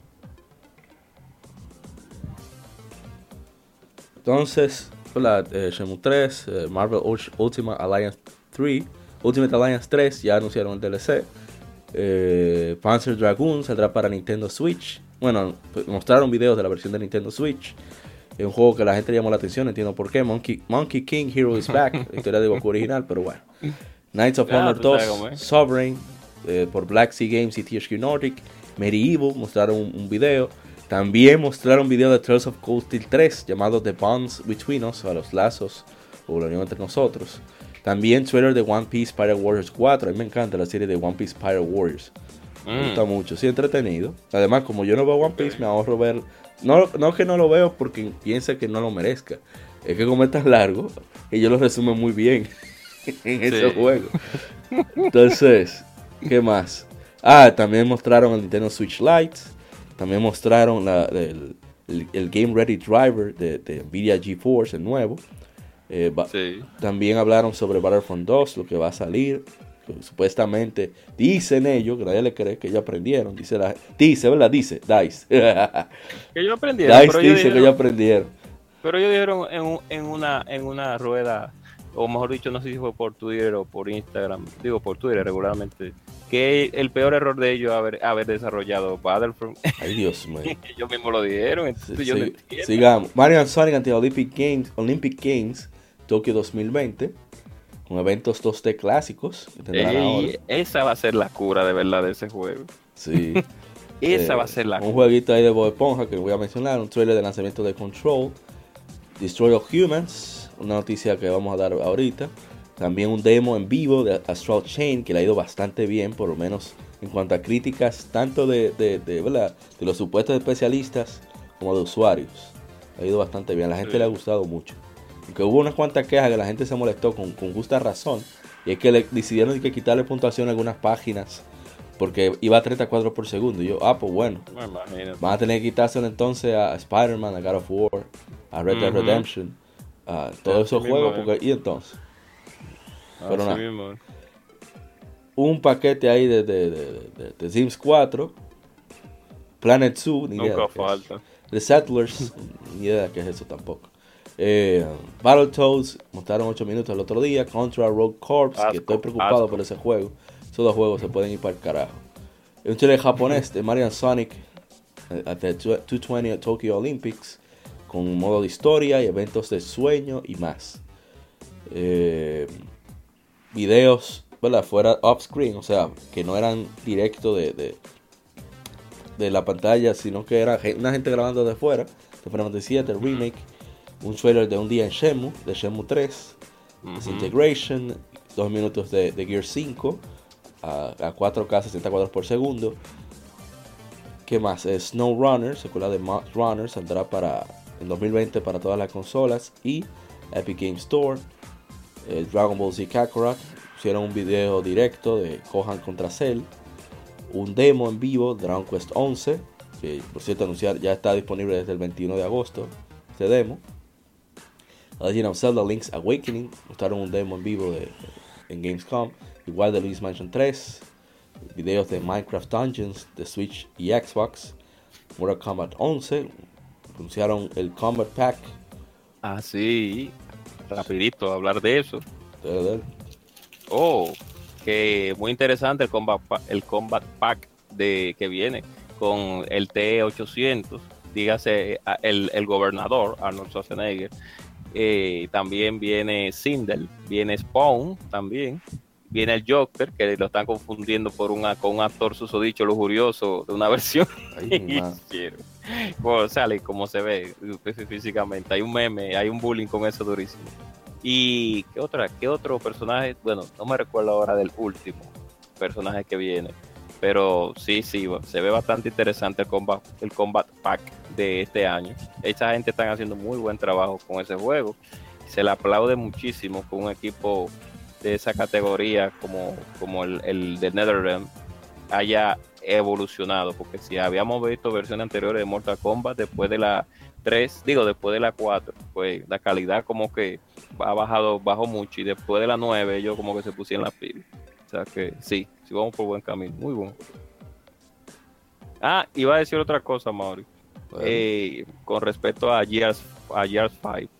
Entonces, la eh, Shenmue 3, eh, Marvel Ultimate Alliance 3, Ultimate Alliance 3 ya anunciaron el DLC. Eh, Panzer Dragoon saldrá para Nintendo Switch. Bueno, pues, mostraron videos de la versión de Nintendo Switch. Es un juego que la gente llamó la atención, entiendo por qué. Monkey, Monkey King Hero is Back, la historia de Goku original, pero bueno. Knights of Honor 2, Sovereign, eh, por Black Sea Games y THQ Nordic. Medieval mostraron un, un video. También mostraron video de Trails of Cold Steel 3 llamado The Bonds Between Us, a los lazos o la unión entre nosotros. También trailer de One Piece Pirate Warriors 4. A mí me encanta la serie de One Piece Pirate Warriors. Me mm. gusta mucho, sí, entretenido. Además, como yo no veo One Piece, me ahorro ver. No, no que no lo veo porque piensa que no lo merezca. Es que como es tan largo, ellos lo resumen muy bien en ese juego. Entonces, ¿qué más? Ah, también mostraron el Nintendo Switch Lite. También mostraron el, Game Ready Driver de, Nvidia GeForce, el nuevo. Eh, también hablaron sobre Battlefront 2, lo que va a salir. Supuestamente dicen ellos, que nadie le cree que ellos aprendieron. Dice, la, dice ¿verdad? Dice, DICE. que ellos aprendieron. DICE dice que ellos aprendieron. Pero ellos dijeron en, en, una, en una rueda o mejor dicho, no sé si fue por Twitter o por Instagram, digo por Twitter regularmente, que el peor error de ellos haber, haber desarrollado Battlefront. Ay, Dios mío. ellos mismos lo dijeron, Sigamos. Mario Sonic ante Olympic Games, Olympic Games Tokio 2020, con eventos 2D clásicos. esa va a ser la cura de verdad de ese juego. Sí. esa va a ser la Un jueguito ahí de Bob Esponja que voy a mencionar, un trailer de lanzamiento de Control, Destroy of Humans, una noticia que vamos a dar ahorita. También un demo en vivo de Astral Chain que le ha ido bastante bien, por lo menos en cuanto a críticas, tanto de, de, de, los supuestos especialistas como de usuarios. ha ido bastante bien, a la gente le ha gustado mucho. Aunque hubo unas cuantas quejas que la gente se molestó con, con justa razón, y es que le decidieron que quitarle puntuación a algunas páginas porque iba a 34 por segundo. Y yo, ah, pues bueno, van a tener que quitárselo entonces a Spider-Man, a God of War, a Red Dead Redemption a todos Así esos juegos. Porque, y entonces, Pero Así nada. mismo es. un paquete ahí de, de, de, de- Sims 4, Planet Zoo, ni idea Nunca falta. The Settlers, ni idea de qué es eso tampoco. Eh, Battletoads, mostraron 8 minutos el otro día. Contra Rogue Corps, que estoy preocupado asco. por ese juego. Esos dos juegos se pueden ir para el carajo. Un chile japonés de Marian Sonic eh, at the 220 Tokyo Olympics, con modo de historia y eventos de sueño y más. Eh, videos, ¿verdad? Fuera off-screen, o sea, que no eran directo de, de, de la pantalla, sino que era una gente grabando de fuera, de Final Fantasy VII Remake, un trailer de un día en Shenmue, de Shenmue 3, Ujú. Disintegration, dos minutos de, de Gear 5 a, a 4K 60 cuadros por segundo. ¿Qué más? Eh, Snow Runner, secuela de Mud Runner, saldrá para en 2020 para todas las consolas y Epic Game Store. Dragon Ball Z Kakarot, hicieron un video directo de Gohan contra Cell. Un demo en vivo, Dragon Quest 11, que por cierto anunciar ya está disponible desde el 21 de agosto, este demo. Legend of Zelda Link's Awakening, mostraron un demo en vivo de, en Gamescom, igual de Luis Mansion 3, videos de Minecraft Dungeons de Switch y Xbox, Mortal Kombat 11, anunciaron el Combat Pack, Ah, sí. Rapidito, hablar de eso. Oh, que muy interesante el combat, el combat pack de que viene con el T800, dígase el, el gobernador Arnold Schwarzenegger. Eh, también viene Sindel, viene Spawn también, viene el Joker, que lo están confundiendo por una, con un actor susodicho lujurioso de una versión Ay. Bueno, sale como se ve fí- físicamente. Hay un meme, hay un bullying con eso durísimo. ¿Y qué otra? ¿Qué otro personaje? Bueno, no me recuerdo ahora del último personaje que viene. Pero sí, sí, bueno, se ve bastante interesante el combat, el combat pack de este año. Esa gente están haciendo muy buen trabajo con ese juego. Se le aplaude muchísimo con un equipo de esa categoría como, como el, el de NetherRealm haya evolucionado, porque si habíamos visto versiones anteriores de Mortal Kombat después de la 3, digo después de la 4, pues la calidad como que ha bajado, bajó mucho y después de la 9 ellos como que se pusieron la pila. O sea que sí, sí vamos por buen camino, muy bueno. Ah, iba a decir otra cosa, Mauri, Bueno, eh, con respecto a Gears, a Gears 5.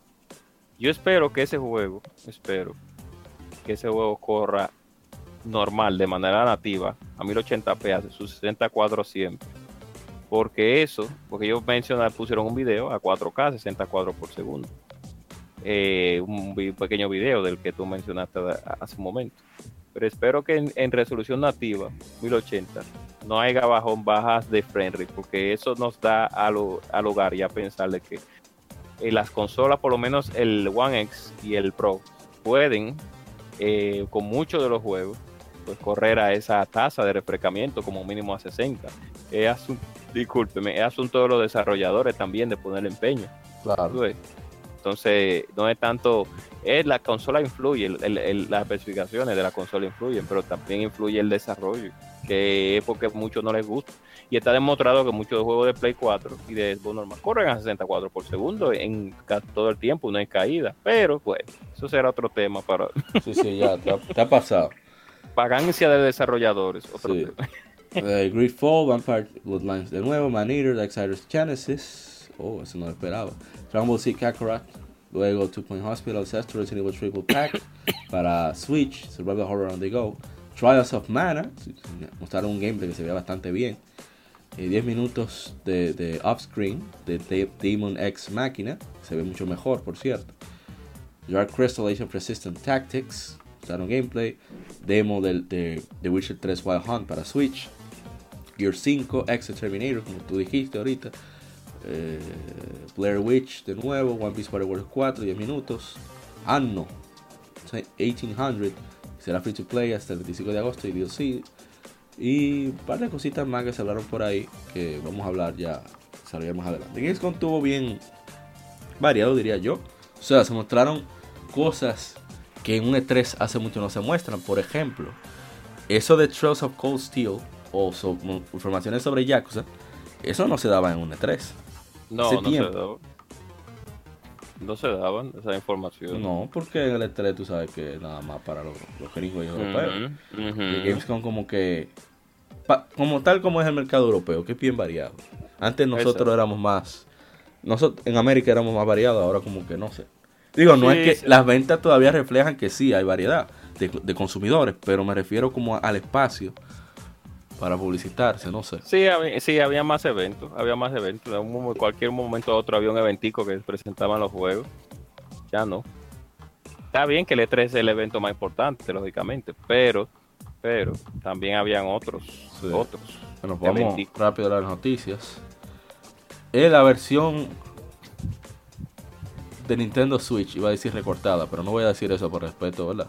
Yo espero que ese juego, espero que ese juego corra normal, de manera nativa, a 1080p, a sus 60 cuadros siempre. Porque eso, porque ellos mencionaron, pusieron un video a 4K, 60 cuadros por segundo. Eh, un pequeño video del que tú mencionaste a- hace un momento. Pero espero que en, resolución nativa, 1080, no haya bajón, bajas de frame rate, porque eso nos da al, al hogar ya pensar de que en las consolas, por lo menos el One X y el Pro, pueden, eh, con muchos de los juegos, pues correr a esa tasa de refrescamiento como mínimo a 60. Es asunto, discúlpeme, es asunto de los desarrolladores también de poner empeño. ¿tú claro. ves? Entonces, no es tanto, es la consola influye, el- el- el- las especificaciones de la consola influyen, pero también influye el desarrollo, que es porque a muchos no les gusta. Y está demostrado que muchos juegos de Play 4 y de Xbox normal corren a 64 por segundo en todo el tiempo, no hay caída. Pero, pues, eso será otro tema para Sí, sí, ya, te ha, te ha pasado. vagancia de desarrolladores. Otro Sí. tema. Eh, Greedfall, Vampire Bloodlines de nuevo, Man Eater, Darksiders Genesis. Oh, eso no lo esperaba. Dragon Ball Z Kakarot. Luego Two Point Hospital, Zestro, Resident Evil Triple Pack para Switch, Survival Horror on the Go. Trials of Mana, mostraron un gameplay que se veía bastante bien. Eh, 10 minutos de, de off-screen de De- Demon X Máquina, se ve mucho mejor, por cierto. Dark Crystal Age of Resistant Tactics, mostraron gameplay. Demo del, de The Witcher 3 Wild Hunt para Switch. Gear 5, X Terminator, como tú dijiste ahorita. Eh, Blair Witch de nuevo, One Piece Water World 4, 10 minutos. Anno 1800, será free to play hasta el 25 de agosto y DLC. Y un par de cositas más que se hablaron por ahí que vamos a hablar ya, saldrá más adelante. Gamescom tuvo bien variado, diría yo. O sea, se mostraron cosas que en un E3 hace mucho no se muestran. Por ejemplo, eso de Trails of Cold Steel o informaciones sobre Yakuza, eso no se daba en un E3. No, no tiempo. sé. no se daban esa información. No, porque en el E3 tú sabes que nada más para los, los gringos y europeos. Ujú, ujú. Y Gamescom como que, pa- como tal como es el mercado europeo, que es bien variado. Antes nosotros éramos más, nosotros en América éramos más variados, ahora como que no sé. Digo, no Sí, es que sí. las ventas todavía reflejan que sí hay variedad de, de consumidores, pero me refiero como al espacio para publicitarse, no sé. Sí, había, sí, había más eventos, había más eventos. En un cualquier momento otro había un eventico que presentaban los juegos. Ya no. Está bien que el E3 es el evento más importante, lógicamente, pero, pero también habían otros, Sí. otros. Bueno, vamos Eventico. rápido a las noticias. Es la versión de Nintendo Switch, iba a decir recortada, pero no voy a decir eso por respeto, ¿verdad?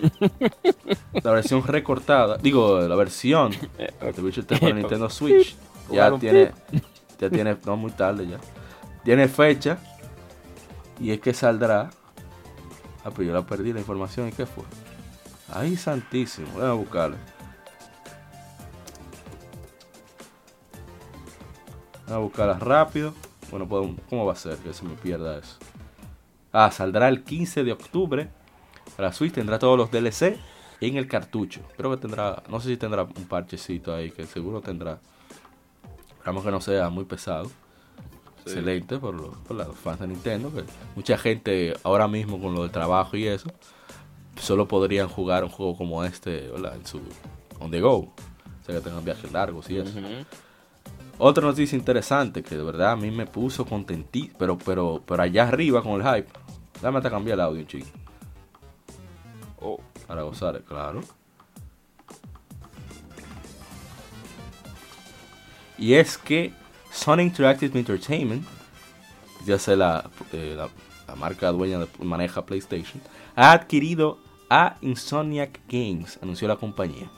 la versión recortada, digo, la versión Eh, de Witcher 3 para Nintendo Switch ya tiene, ya tiene, no muy tarde ya, tiene fecha y es que saldrá. Ah, pero yo la perdí la información y qué fue. Ay, santísimo, voy a buscarla. Voy a buscarla rápido. Bueno, puedo- ¿cómo va a ser que se me pierda eso? Ah, saldrá el 15 de octubre. Para Switch tendrá todos los DLC en el cartucho. Creo que tendrá, no sé si tendrá un parchecito ahí, que seguro tendrá. Esperamos que no sea muy pesado. Sí. Excelente por, los- por los fans de Nintendo. Que mucha gente ahora mismo con lo del trabajo y eso, solo podrían jugar un juego como este, ¿verdad? En su on the go. O sea que tengan viajes largos y eso. ujú. Otra noticia interesante que de verdad a mí me puso contentí, pero, pero, pero allá arriba con el hype. Dame hasta cambiar el audio, chico. Oh, Para gozar, claro. Y es que Sony Interactive Entertainment, ya sé la, eh, la, la marca dueña de maneja PlayStation, ha adquirido a Insomniac Games, anunció la compañía.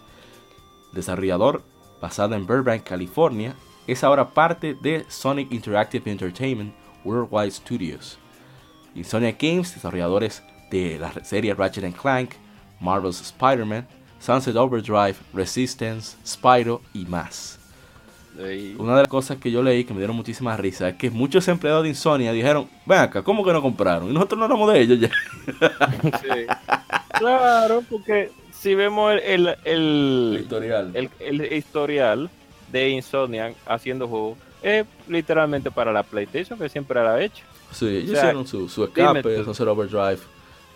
Desarrollador basada en Burbank, California, es ahora parte de Sonic Interactive Entertainment Worldwide Studios. Insomniac Games, desarrolladores de la serie Ratchet and Clank, Marvel's Spider-Man, Sunset Overdrive, Resistance, Spyro y más. Una de las cosas que yo leí que me dieron muchísima risa es que muchos empleados de Insomnia dijeron, ven acá, ¿cómo que no compraron? Y nosotros no éramos de ellos ya. Sí. Claro, porque si vemos el, el, el, Editorial. el, el historial de Insomniac haciendo juegos, es literalmente para la PlayStation, que siempre la ha hecho. Sí, ellos o sea, hicieron su, su escape. Sunset Overdrive.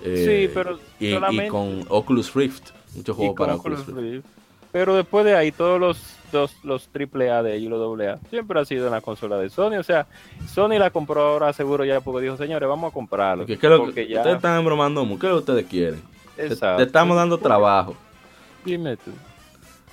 Eh, Sí, pero y, con Oculus Rift. Muchos juegos para Oculus Oculus Rift. Rift. Pero después de ahí, todos los, los, los AAA de ellos, los AA, siempre ha sido en la consola de Sony. O sea, Sony la compró ahora seguro ya porque dijo, señores, vamos a comprarlo. Porque, ¿qué es lo que- porque ya... Ustedes están embromando mucho. ¿Qué es lo que ustedes quieren? Te- Exacto. Te estamos dando trabajo. Dime tú.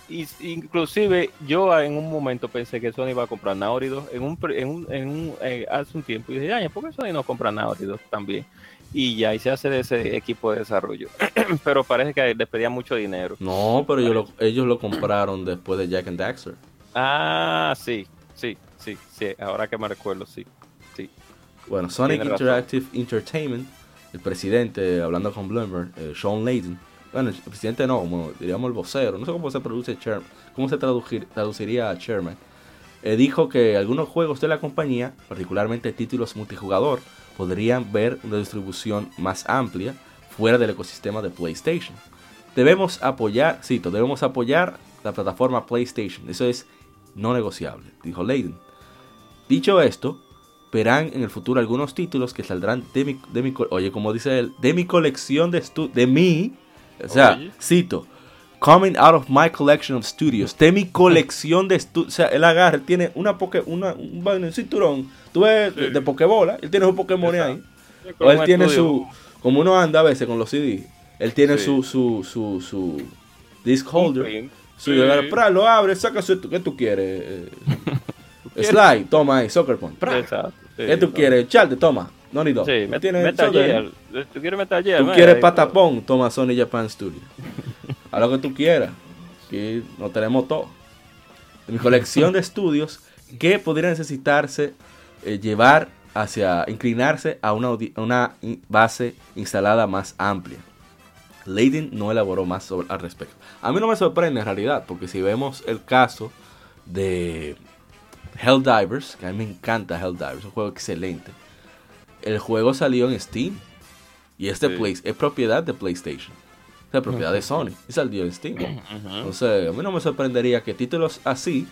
Y, inclusive yo en un momento pensé que Sony iba a comprar Naughty Dog en un, en un, en un, eh, hace un tiempo y dije, ay, ¿por qué Sony no compra Naughty Dog también? Y ya, y se hace de ese equipo de desarrollo. Pero parece que les pedía mucho dinero. No, pero ellos lo, ellos lo compraron después de Jack and Daxter. Ah, sí, sí, sí, sí, ahora que me recuerdo, sí, sí. Bueno, Sonic. Interactive Entertainment, el presidente, hablando con Bloomberg, eh, Sean Layden, bueno, el presidente no, como diríamos el vocero, no sé cómo se produce chairman, cómo se traducir- traduciría a chairman, eh, dijo que algunos juegos de la compañía, particularmente títulos multijugador, podrían ver una distribución más amplia fuera del ecosistema de PlayStation. Debemos apoyar, cito, debemos apoyar la plataforma PlayStation, eso es no negociable, dijo Layden. Dicho esto, verán en el futuro algunos títulos que saldrán de mi, de mi oye, como dice él, de mi colección de estu- de mí, o sea, Oye. cito, coming out of my collection of studios, de mi colección de estudios, o sea, él agarra, él tiene una poke, una, un, un cinturón, tú ves, de, de pokebola, él tiene su Pokémon ahí, o él tiene su, como uno anda a veces con los CD, él tiene Sí. su, su, su, su disc holder, Sí. Sí, agarra, pra, lo abre, saca su, ¿qué tú quieres? Eh, slide, toma ahí, soccer punch. sí, ¿Qué tú quieres? Charde, toma. No ni dos. Sí, ¿No met- tienes Metal soda? Gear. ¿Tú quieres Metal Gear? Tú quieres ahí, patapón, toma Sony Japan Studio. A lo que tú quieras. Aquí no tenemos todo. Mi colección de estudios que podría necesitarse eh, llevar hacia, inclinarse a una, a una base instalada más amplia. Leiden no elaboró más sobre, al respecto. A mí no me sorprende en realidad, porque si vemos el caso de Helldivers, que a mí me encanta Helldivers, un juego excelente. el juego salió en Steam. Y este Sí. Play- es propiedad de PlayStation. Sea, propiedad de Sony. Y salió en Steam. Entonces, a mí no me sorprendería que títulos así,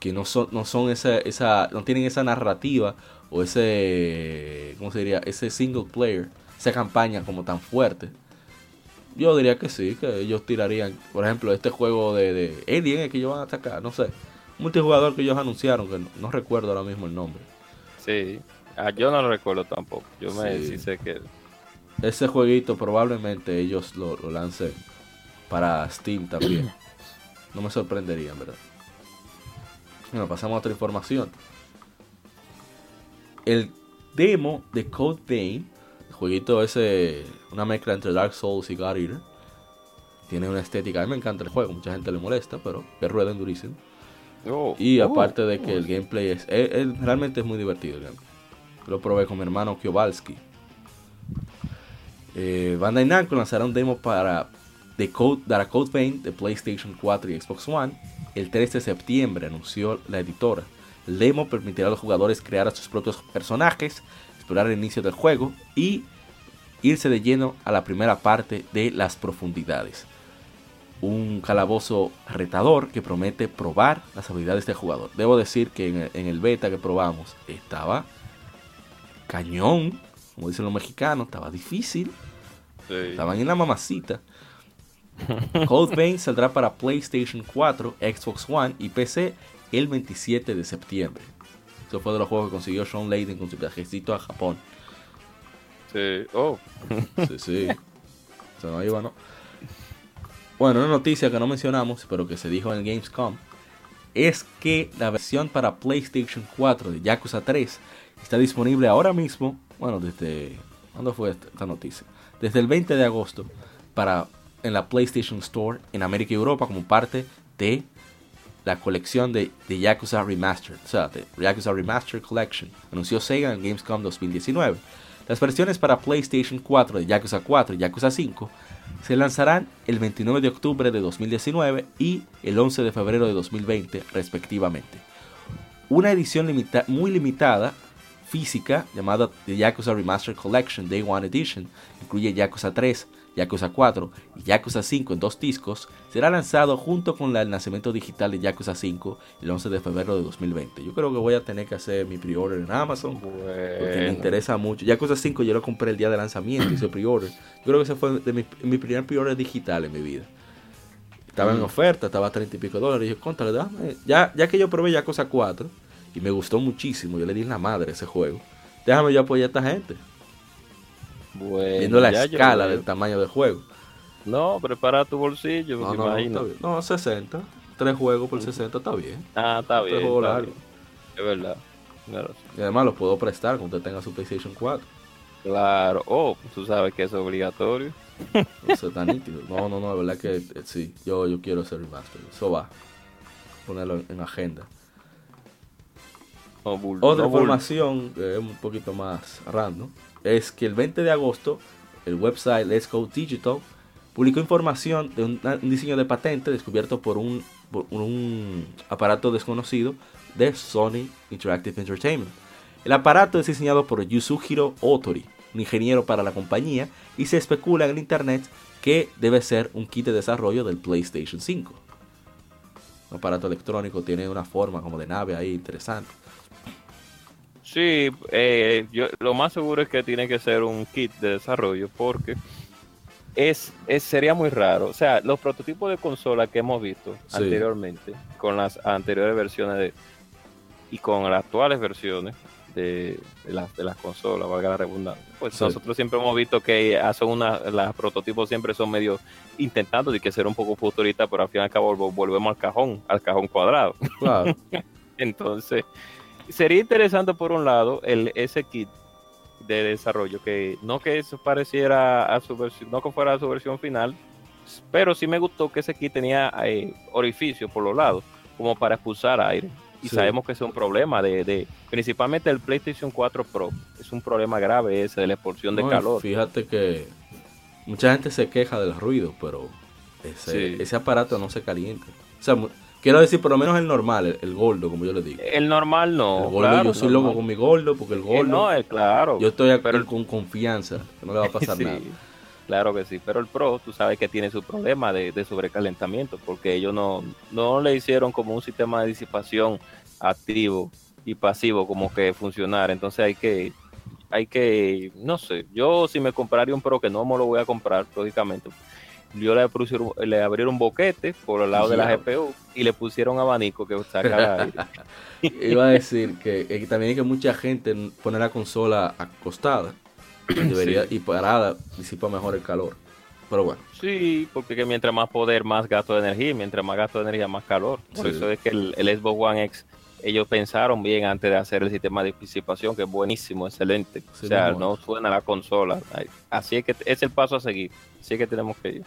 que no son, no son esa, esa, no tienen esa narrativa o ese, ¿cómo se diría? Ese single player, esa campaña como tan fuerte. Yo diría que sí, que ellos tirarían, por ejemplo, este juego de, de Alien que ellos van a atacar, no sé. Multijugador que ellos anunciaron, que no, no recuerdo ahora mismo el nombre. Sí. Ah, yo no lo recuerdo tampoco. Yo me Sí. sí sé que. Ese jueguito probablemente ellos lo, lo lancen para Steam también. No me sorprendería, en verdad. Bueno, pasamos a otra información. El demo de Code Vein, el jueguito ese, una mezcla entre Dark Souls y God Eater, tiene una estética. A mí me encanta el juego, mucha gente le molesta, pero que rueden durísimo. Oh, Y oh, aparte de que oh, el gameplay es, es- es- realmente es muy divertido. el gameplay. Lo probé con mi hermano Kiobalski. Eh, Bandai Namco lanzará un demo para The Code, para Code Vein de PlayStation 4 y Xbox One el 3 de septiembre, anunció la editora. El demo permitirá a los jugadores crear a sus propios personajes, explorar el inicio del juego y irse de lleno a la primera parte de las profundidades un calabozo retador que promete probar las habilidades del jugador. Debo decir que en el beta que probamos estaba cañón, como dicen los mexicanos, estaba difícil, sí. estaban en la mamacita. Code Vein saldrá para PlayStation 4, Xbox One y PC el 27 de septiembre. Eso fue de los juegos que consiguió Sean Layden con su viajecito a Japón. Sí. Oh, Sí, sí. Se nos iba, ¿no? Bueno, una noticia que no mencionamos, pero que se dijo en el Gamescom, es que la versión para PlayStation 4 de Yakuza 3 está disponible ahora mismo, bueno, desde... ¿Cuándo fue esta noticia? Desde el 20 de agosto para en la PlayStation Store en América y Europa como parte de la colección de, Yakuza Remastered, o sea, de Yakuza Remastered Collection, anunció Sega en Gamescom 2019. Las versiones para PlayStation 4 de Yakuza 4 y Yakuza 5 se lanzarán el 29 de octubre de 2019 y el 11 de febrero de 2020 respectivamente. Una edición muy limitada física llamada The Yakuza Remastered Collection Day One Edition incluye Yakuza 3, Yakuza 4 y Yakuza 5 en dos discos, será lanzado junto con el lanzamiento digital de Yakuza 5 el 11 de febrero de 2020. Yo creo que voy a tener que hacer mi pre-order en Amazon porque me bueno. interesa mucho. Yakuza 5 yo lo compré el día de lanzamiento, hice pre-order. Yo creo que ese fue de mi, mi primer pre-order digital en mi vida. Estaba en Mm. oferta, estaba a 30 y pico dólares. Y dije, contra. Ya, ya que yo probé Yakuza 4 y me gustó muchísimo, yo le di en la madre a ese juego. Déjame yo apoyar a esta gente, Bueno, viendo la escala del tamaño del juego. No, prepara tu bolsillo, No, no, no, imagino. no, 60. Tres juegos por 60 está bien. Ah, está bien. está bien. Es verdad. Claro, Y además lo puedo prestar cuando usted tenga su PlayStation 4. Claro. Oh, tú sabes que es obligatorio. Eso está nítido. No, no, no, de verdad que eh, sí. Yo, yo quiero ese remaster. Eso va. Ponerlo en, en agenda. Bull- Otra bull- información un poquito más random es que el 20 de agosto el website Let's Go Digital publicó información de un, un diseño de patente descubierto por un, por un aparato desconocido de Sony Interactive Entertainment. El aparato es diseñado por Yusuhiro Otori, un ingeniero para la compañía, y se especula en el internet que debe ser un kit de desarrollo del PlayStation 5. Un aparato electrónico tiene una forma como de nave ahí interesante. Sí, eh, yo, lo más seguro es que tiene que ser un kit de desarrollo porque es, es sería muy raro. O sea, los prototipos de consola que hemos visto Sí. anteriormente, con las anteriores versiones de, y con las actuales versiones de, de las, de las consolas, valga la redundancia, pues Sí. nosotros siempre hemos visto que hacen una, los prototipos siempre son medio intentando de que ser un poco futurista, pero al fin y al cabo vol- volvemos al cajón, al cajón cuadrado. Claro. Entonces, sería interesante por un lado el ese kit de desarrollo que no que eso pareciera a su versión, no que fuera a su versión final, pero sí me gustó que ese kit tenía eh, orificios por los lados como para expulsar aire. Y Sí. sabemos que es un problema de, de principalmente el PlayStation 4 Pro. Es un problema grave ese de la expulsión de No, calor. Fíjate que mucha gente se queja del ruido, pero ese, Sí. ese aparato no se calienta. O sea, Quiero decir, por lo menos el normal, el, el gordo, como yo le digo. El normal no. el gordo, claro, yo soy normal. loco con mi gordo, porque el Eh, gordo, no, es claro. yo estoy pero el- con confianza, que no le va a pasar Sí, nada. Claro que sí, pero el Pro, tú sabes que tiene su problema de, de sobrecalentamiento, porque ellos no, no le hicieron como un sistema de disipación activo y pasivo como que funcionar. Entonces hay que, hay que, no sé, yo si me compraría un Pro, que no me lo voy a comprar, lógicamente, yo le pusieron, le abrieron boquete por el lado de la. GPU y le pusieron abanico que sacara aire. Iba a decir que, eh, también hay que mucha gente pone la consola acostada debería, y parada disipa mejor el calor. Pero bueno, Sí, porque que mientras más poder, más gasto de energía, y mientras más gasto de energía, más calor. Por Sí. eso es que el, el Xbox One X, ellos pensaron bien antes de hacer el sistema de disipación, que es buenísimo, excelente. Sí, o sea, no suena la consola. Así es que es el paso a seguir. Así es que tenemos que ir.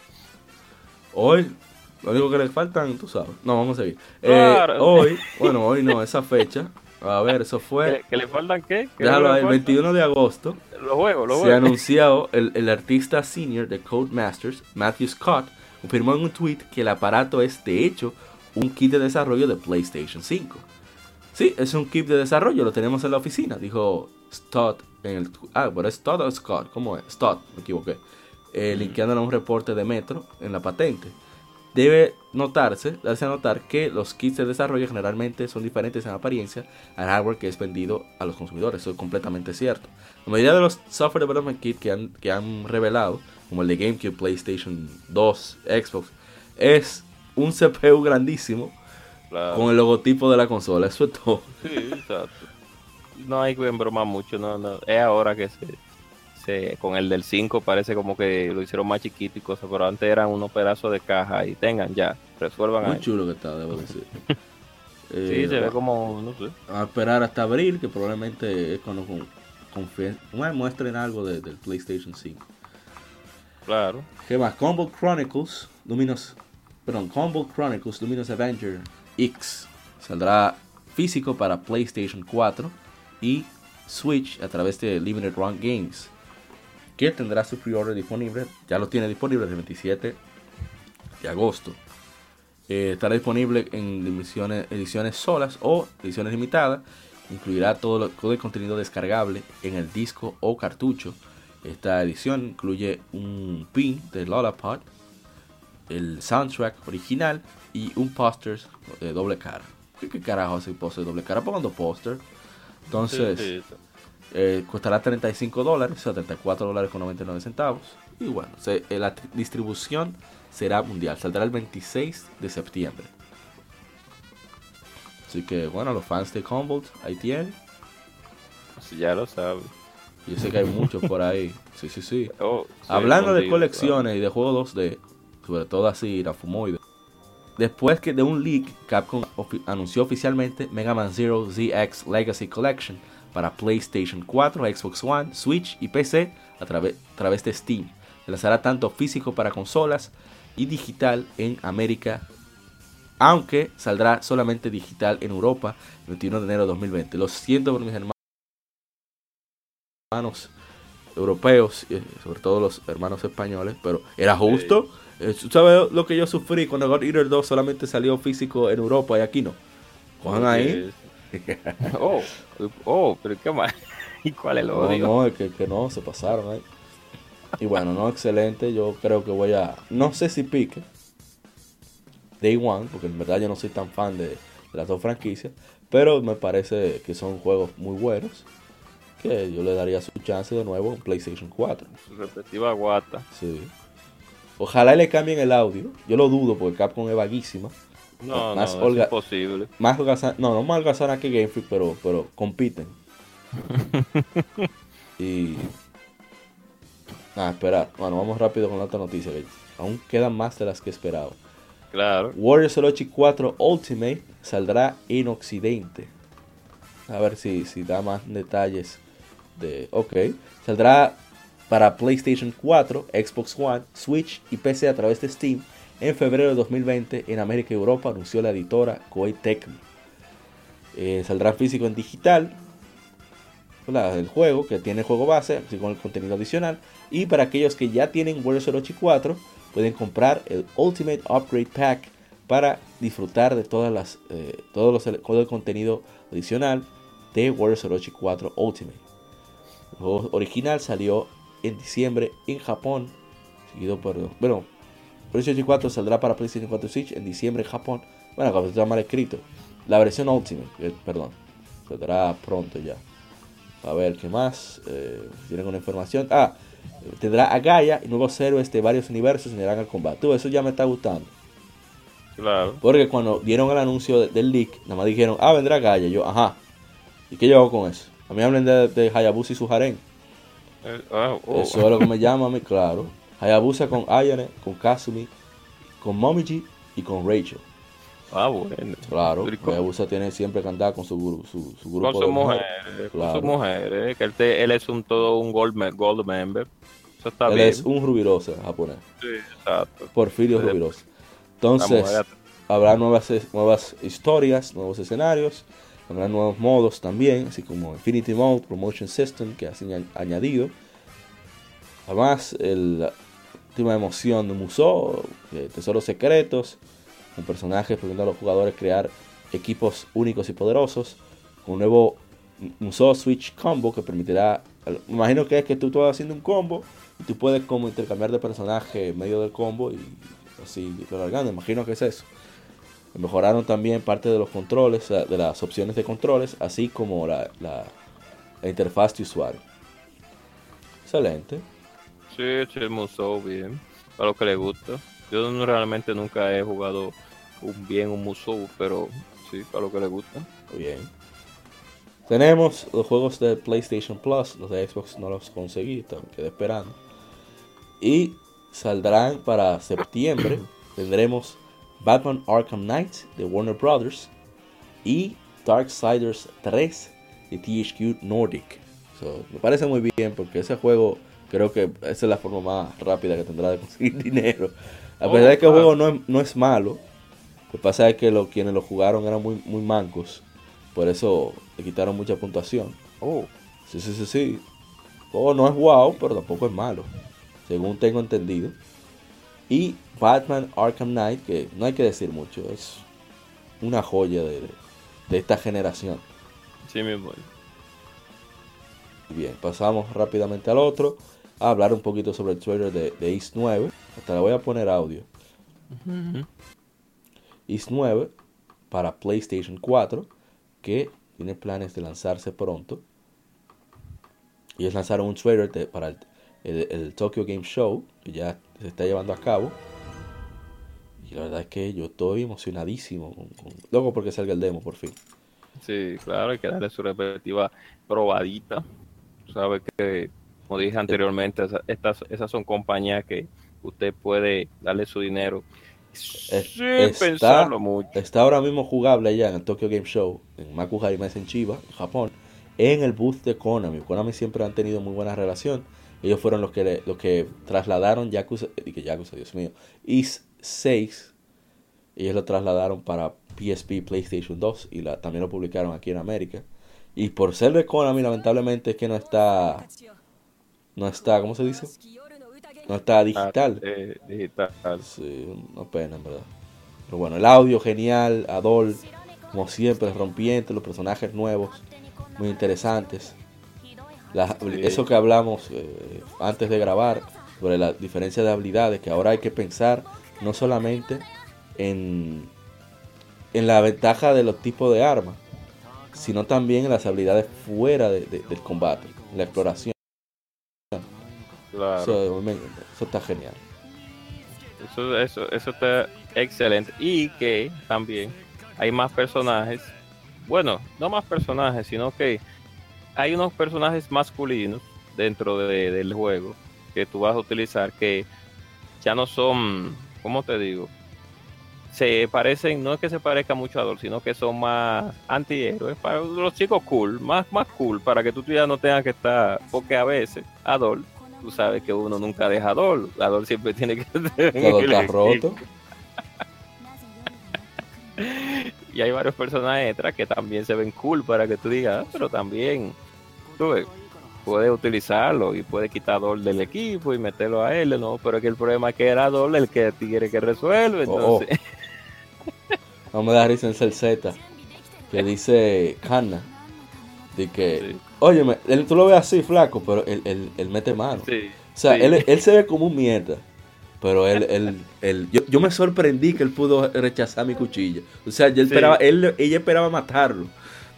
hoy lo único que le faltan, tú sabes. No, vamos a seguir. Eh, hoy, bueno, hoy no, esa fecha. A ver, eso ¿Que, fue. que le faltan qué? ¿Qué Déjalo le ahí, el falta? 21 de agosto. Los juegos, los se juegos. anunció el, el artista senior de Codemasters, Matthew Scott, confirmó en un tweet que el aparato es de hecho un kit de desarrollo de PlayStation 5. Sí, es un kit de desarrollo, lo tenemos en la oficina, dijo Stott en el ah, pero es Stott o Scott, ¿cómo es? Stott, me equivoqué. Eh, linkeándole a un reporte de Metro en la patente. Debe notarse, darse a notar que los kits de desarrollo generalmente son diferentes en apariencia al hardware que es vendido a los consumidores. Eso es completamente cierto. La mayoría de los software development kits que han, que han revelado, como el de GameCube, PlayStation 2, Xbox, es un CPU grandísimo Claro. con el logotipo de la consola. Eso es todo. Sí, exacto. No hay que embromar mucho, no, no. Es ahora que se, se- con el del 5 parece como que lo hicieron más chiquito y cosas, pero antes eran unos pedazos de caja y tengan ya, resuelvan Muy ahí. chulo que está, debo decir. Sí, Eh, se ve bueno, como, no sé. A esperar hasta abril, que probablemente es cuando con, bueno, muestren algo de- del PlayStation 5. Claro. ¿Qué más? Combo Chronicles, Luminous, perdón, Combo Chronicles Luminous Avenger X saldrá físico para PlayStation 4 y Switch a través de Limited Run Games, que tendrá su pre-order disponible, ya lo tiene disponible el 27 de agosto. Eh, estará disponible en ediciones, ediciones solas o ediciones limitadas. Incluirá todo, lo- todo el contenido descargable en el disco o cartucho. Esta edición incluye un pin de Lollapod, el soundtrack original y un póster de doble cara. ¿Qué, qué carajo hace un póster de doble cara? Poniendo póster. Entonces, Sí, sí. eh, costará 35 dólares, o sea, 34 dólares con 99 centavos. Y bueno, se- eh, la distribución será mundial, saldrá el 26 de septiembre. Así que bueno, los fans de Combolt, ahí tienen. Ya lo sabes. Yo sé que hay muchos por ahí. Sí, sí, sí. Oh, sí, Hablando de colecciones y de juegos 2D, sobre todo así, la fumoide. Después que de un leak, Capcom anunció oficialmente Mega Man Zero ZX Legacy Collection para PlayStation 4, Xbox One, Switch y PC a través de Steam. Se lanzará tanto físico para consolas y digital en América, aunque saldrá solamente digital en Europa el 21 de enero de 2020. Lo siento por mis hermanos europeos, eh, sobre todo los hermanos españoles, pero era justo. Eh, ¿tú ¿Sabes lo que yo sufrí cuando God Eater 2 solamente salió físico en Europa y aquí no? Cojan ahí. Oh, oh, pero qué más. ¿Y cuál es el No, odio? no, es que, que no, se pasaron ahí. Y bueno, no, excelente. Yo creo que voy a. No sé si pique. Day One, porque en verdad yo no soy tan fan de, de las dos franquicias. Pero me parece que son juegos muy buenos. Que yo le daría su chance de nuevo en PlayStation 4. Su respectiva guata. Sí. Ojalá le cambien el audio. Yo lo dudo porque Capcom es vaguísima. No, Más no, es imposible. Más holgazana- no, no más holgazana que Game Freak, pero, pero compiten. y. Ah, esperar. Bueno, vamos rápido con la otra noticia. que aún quedan más de las que esperaba. Claro. Warriors Orochi 4 Ultimate saldrá en Occidente. A ver si, si da más detalles de... Ok. Saldrá para PlayStation 4, Xbox One, Switch y PC a través de Steam en febrero de 2020 en América y Europa, anunció la editora Koei Tecmo. Eh, saldrá físico en digital. El juego que tiene juego base, así con el contenido adicional. Y para aquellos que ya tienen Warriors Orochi 4, pueden comprar el Ultimate Upgrade Pack para disfrutar de todas las, eh, todos los, todo el contenido adicional de Warriors Orochi 4 Ultimate. El juego original salió en diciembre en Japón, seguido por... Bueno, PlayStation 4 saldrá para PlayStation 4 Switch en diciembre en Japón. Bueno, como está mal escrito. La versión Ultimate, eh, perdón, saldrá pronto ya. A ver, ¿qué más? Eh, tienen una información. Ah, tendrá a Gaia y nuevos héroes de varios universos irán al combate. eso ya me está gustando. Claro. Porque cuando dieron el anuncio del leak, nada más dijeron, ah, vendrá Gaia. Yo, ajá. ¿Y qué yo hago con eso? A mí hablan de, Hayabusa y su harén. Eh, ah, oh. Eso es lo que me llama a mí, claro. Hayabusa con Ayane, con Kasumi, con Momiji y con Rachel. Ah, bueno. Claro, Hayabusa tiene siempre que andar con su, su, su grupo con su mujer, con su mujer, que él, él, es un todo un gold, gold member. Eso está él bien. es un rubirosa japonés. Sí, exacto. Porfirio. Rubirosa. Entonces, habrá nuevas, nuevas historias, nuevos escenarios, habrá nuevos modos también, así como Infinity Mode, Promotion System, que han añadido. Además, el, la última emoción de Musou, tesoros secretos, un personaje permitiendo a los jugadores crear equipos únicos y poderosos, un nuevo Musou Switch Combo que permitirá, imagino que es que tú estás haciendo un combo y tú puedes como intercambiar de personaje en medio del combo y así largando, imagino que es eso. Mejoraron también parte de los controles, de las opciones de controles, así como la, la, interfaz de usuario. Excelente. Sí, sí, Musou bien, para lo que le gusta. Yo no, realmente nunca he jugado un bien un Musou, pero sí, para lo que le gusta. Bien. Tenemos los juegos de PlayStation Plus, los de Xbox no los conseguí, quedé esperando. Y saldrán para septiembre. Tendremos Batman Arkham Knight de Warner Brothers y Darksiders 3 de THQ Nordic. me parece muy bien porque ese juego creo que esa es la forma más rápida que tendrá de conseguir dinero. A pesar de que el juego no es, no es malo, lo que pasa es que los, quienes lo jugaron eran muy, muy mancos. Por eso le quitaron mucha puntuación. Oh. Sí, sí, sí, sí. Oh, no es wow, pero tampoco es malo según tengo entendido. Y Batman Arkham Knight, que no hay que decir mucho, es una joya de, esta generación. Sí, mismo. Bien, pasamos rápidamente al otro. A hablar un poquito sobre el trailer de, de East 9. Hasta le voy a poner audio. East 9 para PlayStation 4, que tiene planes de lanzarse pronto. Y es lanzar un trailer para el el, Tokyo Game Show, que ya se está llevando a cabo. Y la verdad es que yo estoy emocionadísimo. Con, porque salga el demo por fin. Sí, claro, hay que darle su respectiva probadita. Sabes que, como dije anteriormente, estas, esas son compañías que usted puede darle su dinero sin está, pensarlo mucho. Está ahora mismo jugable allá en el Tokyo Game Show, en Makuhari en Chiba, en Japón, en el booth de Konami. Konami siempre han tenido muy buena relación ellos fueron los que, los que trasladaron Yakuza, que Yakuza, Dios mío, Is 6. Ellos lo trasladaron para PSP, PlayStation 2 y la, también lo publicaron aquí en América. Y por ser de Konami, lamentablemente es que no está, no está, ¿cómo se dice? No está digital. Ah, eh, digital. Sí, una pena, en verdad. Pero bueno, el audio genial, Adol, como siempre, rompiente, los personajes nuevos, muy interesantes eso que hablamos eh, antes de grabar sobre la diferencia de habilidades, que ahora hay que pensar no solamente en, en la ventaja de los tipos de armas, sino también en las habilidades fuera del combate, la exploración. Eso, está genial. Eso, eso, eso está excelente. Y que también hay más personajes. Bueno, no más personajes, sino que hay unos personajes masculinos dentro del juego que tú vas a utilizar que ya no son, ¿cómo te digo? Se parecen, no es que se parezca mucho a Adol, sino que son más antihéroes para los chicos cool, más, más cool, para que tú ya no tengas que estar, porque a veces Adol, tú sabes que uno nunca deja Adol, Adol siempre tiene que Todo está roto. y hay varios personajes extras que también se ven cool para que tú digas, ah, pero también tú puedes utilizarlo y puede quitar Dol del equipo y meterlo a él, ¿no? Pero es que el problema es que era Dol el que quiere que resuelve, oh, oh. entonces... No me da risa en Z. Que dice Hanna. De que, óyeme, él, tú lo ves así, flaco, pero él, él, él mete mano. Sí. O sea, sí. él, él se ve como un mierda. Pero él, él, él yo, yo me sorprendí que él pudo rechazar mi cuchilla. O sea, yo Sí. esperaba, él, ella esperaba matarlo.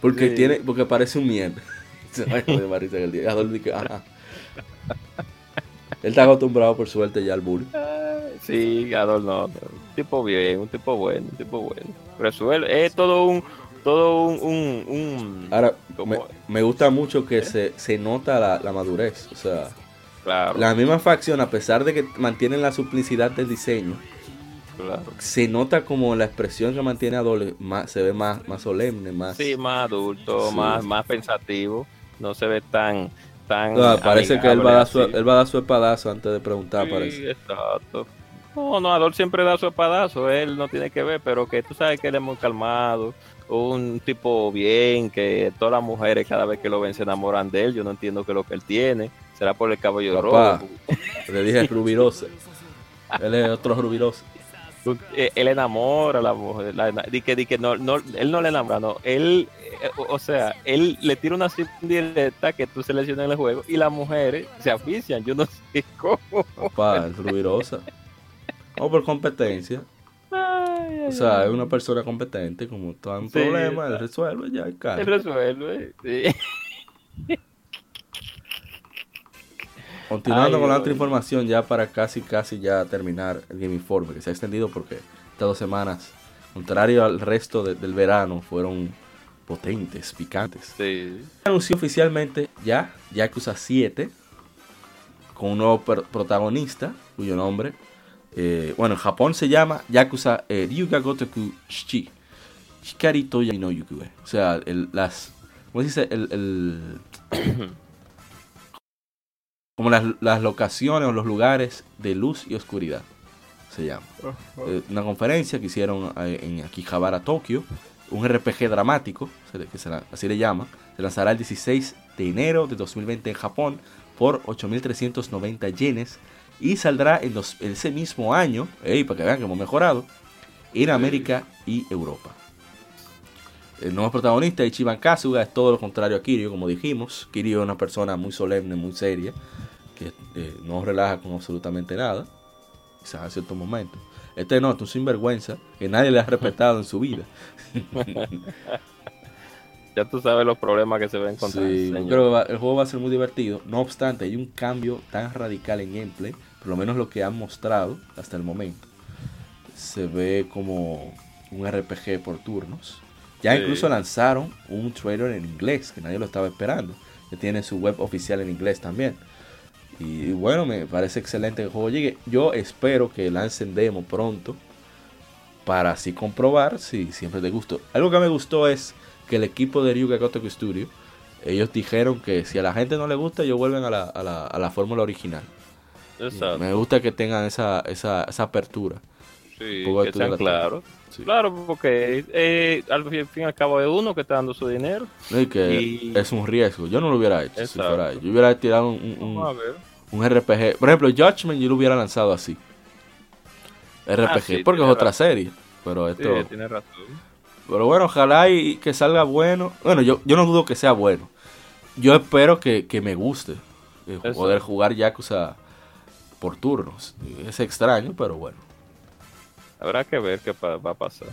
Porque Sí. tiene, porque parece un mierda. Él está acostumbrado por suerte ya al bullying. Ay, Sí, Adol no, un tipo bien, un tipo bueno, un tipo bueno. Resuelve, es todo un, todo un, un, un- Ahora, me, me gusta mucho que se, se nota la, la madurez. O sea, claro, la misma facción, a pesar de que mantienen la simplicidad del diseño, claro. se nota como la expresión que mantiene Adol más, se ve más, más solemne, más... Sí, más adulto, Sí. más, más pensativo, no se ve tan, tan. Ah, parece que él va, a dar su, él va a dar su espadazo antes de preguntar, Sí, parece. exacto. No, no, Adol siempre da su espadazo, él no tiene que ver, pero que tú sabes que él es muy calmado, un tipo bien, que todas las mujeres cada vez que lo ven se enamoran de él, yo no entiendo qué es lo que él tiene, será por el cabello Papá. rojo. Le dije rubirosa. Él es otro rubiroso. Eh, Él enamora a la mujer, la, di que, di que no, no, él no le enamora, no, él, eh, o sea, él le tira una directa que tú seleccionas en el juego y las mujeres se afician, yo no sé cómo. Papá, es rubirosa. O por competencia. Ay, ay, O sea, es una persona competente, como todo un Sí, problema, él resuelve ya y Él resuelve. sí. Continuando Ay, con la otra información, ya para casi, casi ya terminar el Game Informe, que se ha extendido porque estas dos semanas, contrario al resto de- del verano, fueron potentes, picantes. Sí. anunció oficialmente ya Yakuza 7 con un nuevo protagonista cuyo nombre, eh, bueno, en Japón se llama Yakuza eh, Ryuga Gotoku Shichi Shikari Toya no Yukue. O sea, el, las, ¿cómo se dice? El, el- como las, las locaciones o los lugares de luz y oscuridad se llama. Eh, una conferencia que hicieron eh, en Akihabara, Tokio, un RPG dramático, se le- que se la- así le llama, se lanzará el 16 de enero de 2020 en Japón por 8.390 yenes y saldrá en los- ese mismo año, ey, para que vean que hemos mejorado, en América y Europa. El nuevo protagonista, Ichiban Kasuga, es todo lo contrario a Kiryu, como dijimos. Kiryu es una persona muy solemne, muy seria, que eh, no relaja con absolutamente nada, quizás a ciertos momentos. Este no, este es un sinvergüenza que nadie le ha respetado en su vida. Ya tú sabes los problemas que se va a encontrar. Sí, yo creo que va- el juego va a ser muy divertido. No obstante, hay un cambio tan radical en gameplay, por lo menos lo que han mostrado hasta el momento. Se ve como un RPG por turnos. Ya Sí. incluso lanzaron un trailer en inglés, que nadie lo estaba esperando. Que tiene su web oficial en inglés también. Y, bueno, me parece excelente que el juego llegue. Yo espero que lancen demo pronto para así comprobar si siempre te gustó. Algo que me gustó es que el equipo de Ryuga Gotoku Studio, ellos dijeron que si a la gente no le gusta, ellos vuelven a la, a la, a la fórmula original. Exacto. Me gusta que tengan esa, esa, esa apertura. Sí, Un que sean claros. Sí. Claro, porque eh, al fin y al cabo es uno que está dando su dinero. Y que Y- es un riesgo. Yo no lo hubiera hecho. Si fuera. Yo hubiera tirado un, un- ver. un RPG. Por ejemplo, Judgment yo lo hubiera lanzado así. RPG, Ah, sí, porque es otra razón. serie. Pero Sí, esto. razón. Pero bueno, ojalá y que salga bueno. Bueno, yo, yo no dudo que sea bueno. Yo espero que, que me guste eh, Eso. poder jugar Yakuza por turnos. Es extraño, pero bueno. Habrá que ver qué pa- va a pasar.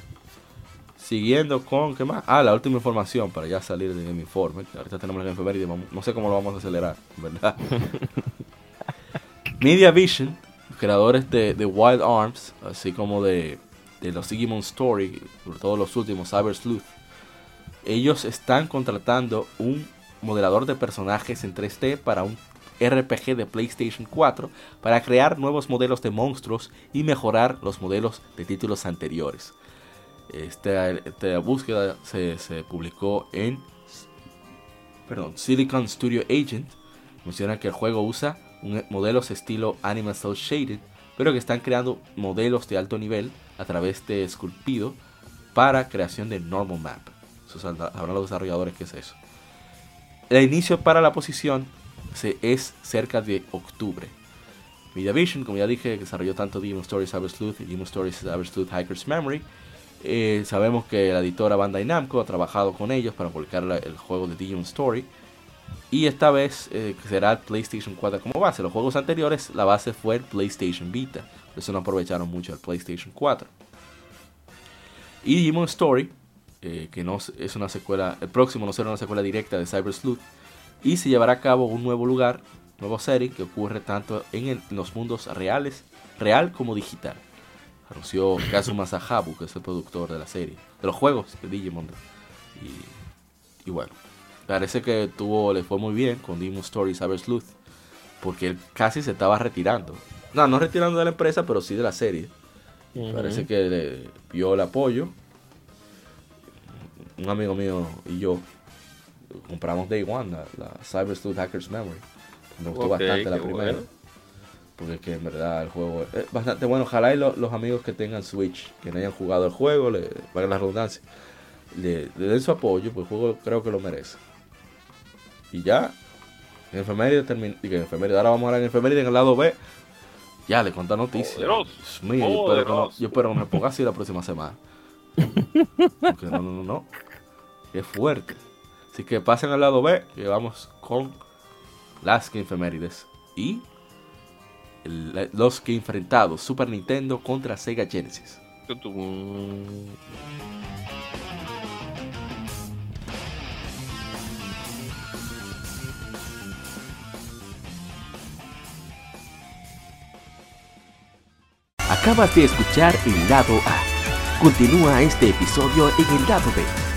Siguiendo con, ¿qué más? Ah, la última información para ya salir de mi informe. Ahorita tenemos la vamos- no sé cómo lo vamos a acelerar, ¿verdad? Media Vision, creadores de, de Wild Arms, así como de, de los Digimon Story, sobre todo los últimos, Cyber Sleuth, ellos están contratando un modelador de personajes en 3D para un RPG de PlayStation 4 para crear nuevos modelos de monstruos y mejorar los modelos de títulos anteriores. Esta, esta búsqueda se, publicó en perdón, Silicon Studio Agent. Menciona que el juego usa modelos estilo Animal Cell Shaded, pero que están creando modelos de alto nivel a través de esculpido para creación de normal map. Sabrán los desarrolladores qué es eso. El inicio para la posición se, es cerca de octubre. Mediavision, como ya dije, desarrolló tanto Demon Stories Cyber Sleuth y Demon Stories Cyber Sleuth Hiker's Memory, Eh, sabemos que la editora Bandai Namco ha trabajado con ellos para publicar el juego de Digimon Story. Y esta vez eh, será PlayStation 4 como base. Los juegos anteriores, la base fue el PlayStation Vita. Por eso no aprovecharon mucho el PlayStation 4. Y Digimon Story, eh, que no es una secuela, el próximo no será una secuela directa de Cyber Sleuth. Y se llevará a cabo un nuevo lugar, nuevo setting que ocurre tanto en, el- en los mundos reales, real como digital. Anunció Kazuma Sahabu, que es el productor de la serie, de los juegos de Digimon. Y, y bueno, parece que tuvo, le fue muy bien con Digimon Story Cyber Sleuth, porque él casi se estaba retirando. No, no retirando de la empresa, pero sí de la serie. Parece que le vio el apoyo. Un amigo mío y yo compramos Day One, la, la Cyber Sleuth Hacker's Memory. Me gustó bastante la primera. bueno. Porque es que en verdad el juego es bastante bueno. Ojalá y lo- los amigos que tengan Switch, que no hayan jugado el juego, le valga la redundancia, le, le den su apoyo, porque el juego creo que lo merece. Y ya, en enfermería termin- en ahora vamos a hablar en enfermería en el lado B. Ya, le conté noticias. Dios mío, yo espero, que no, yo espero que me ponga así la próxima semana. Porque no, no, no, no. Qué fuerte. Así que pasen al lado B, que vamos con las que efemérides. Y los que enfrentados Super Nintendo contra Sega Genesis. Acabas de escuchar el lado A. Continúa este episodio en el lado B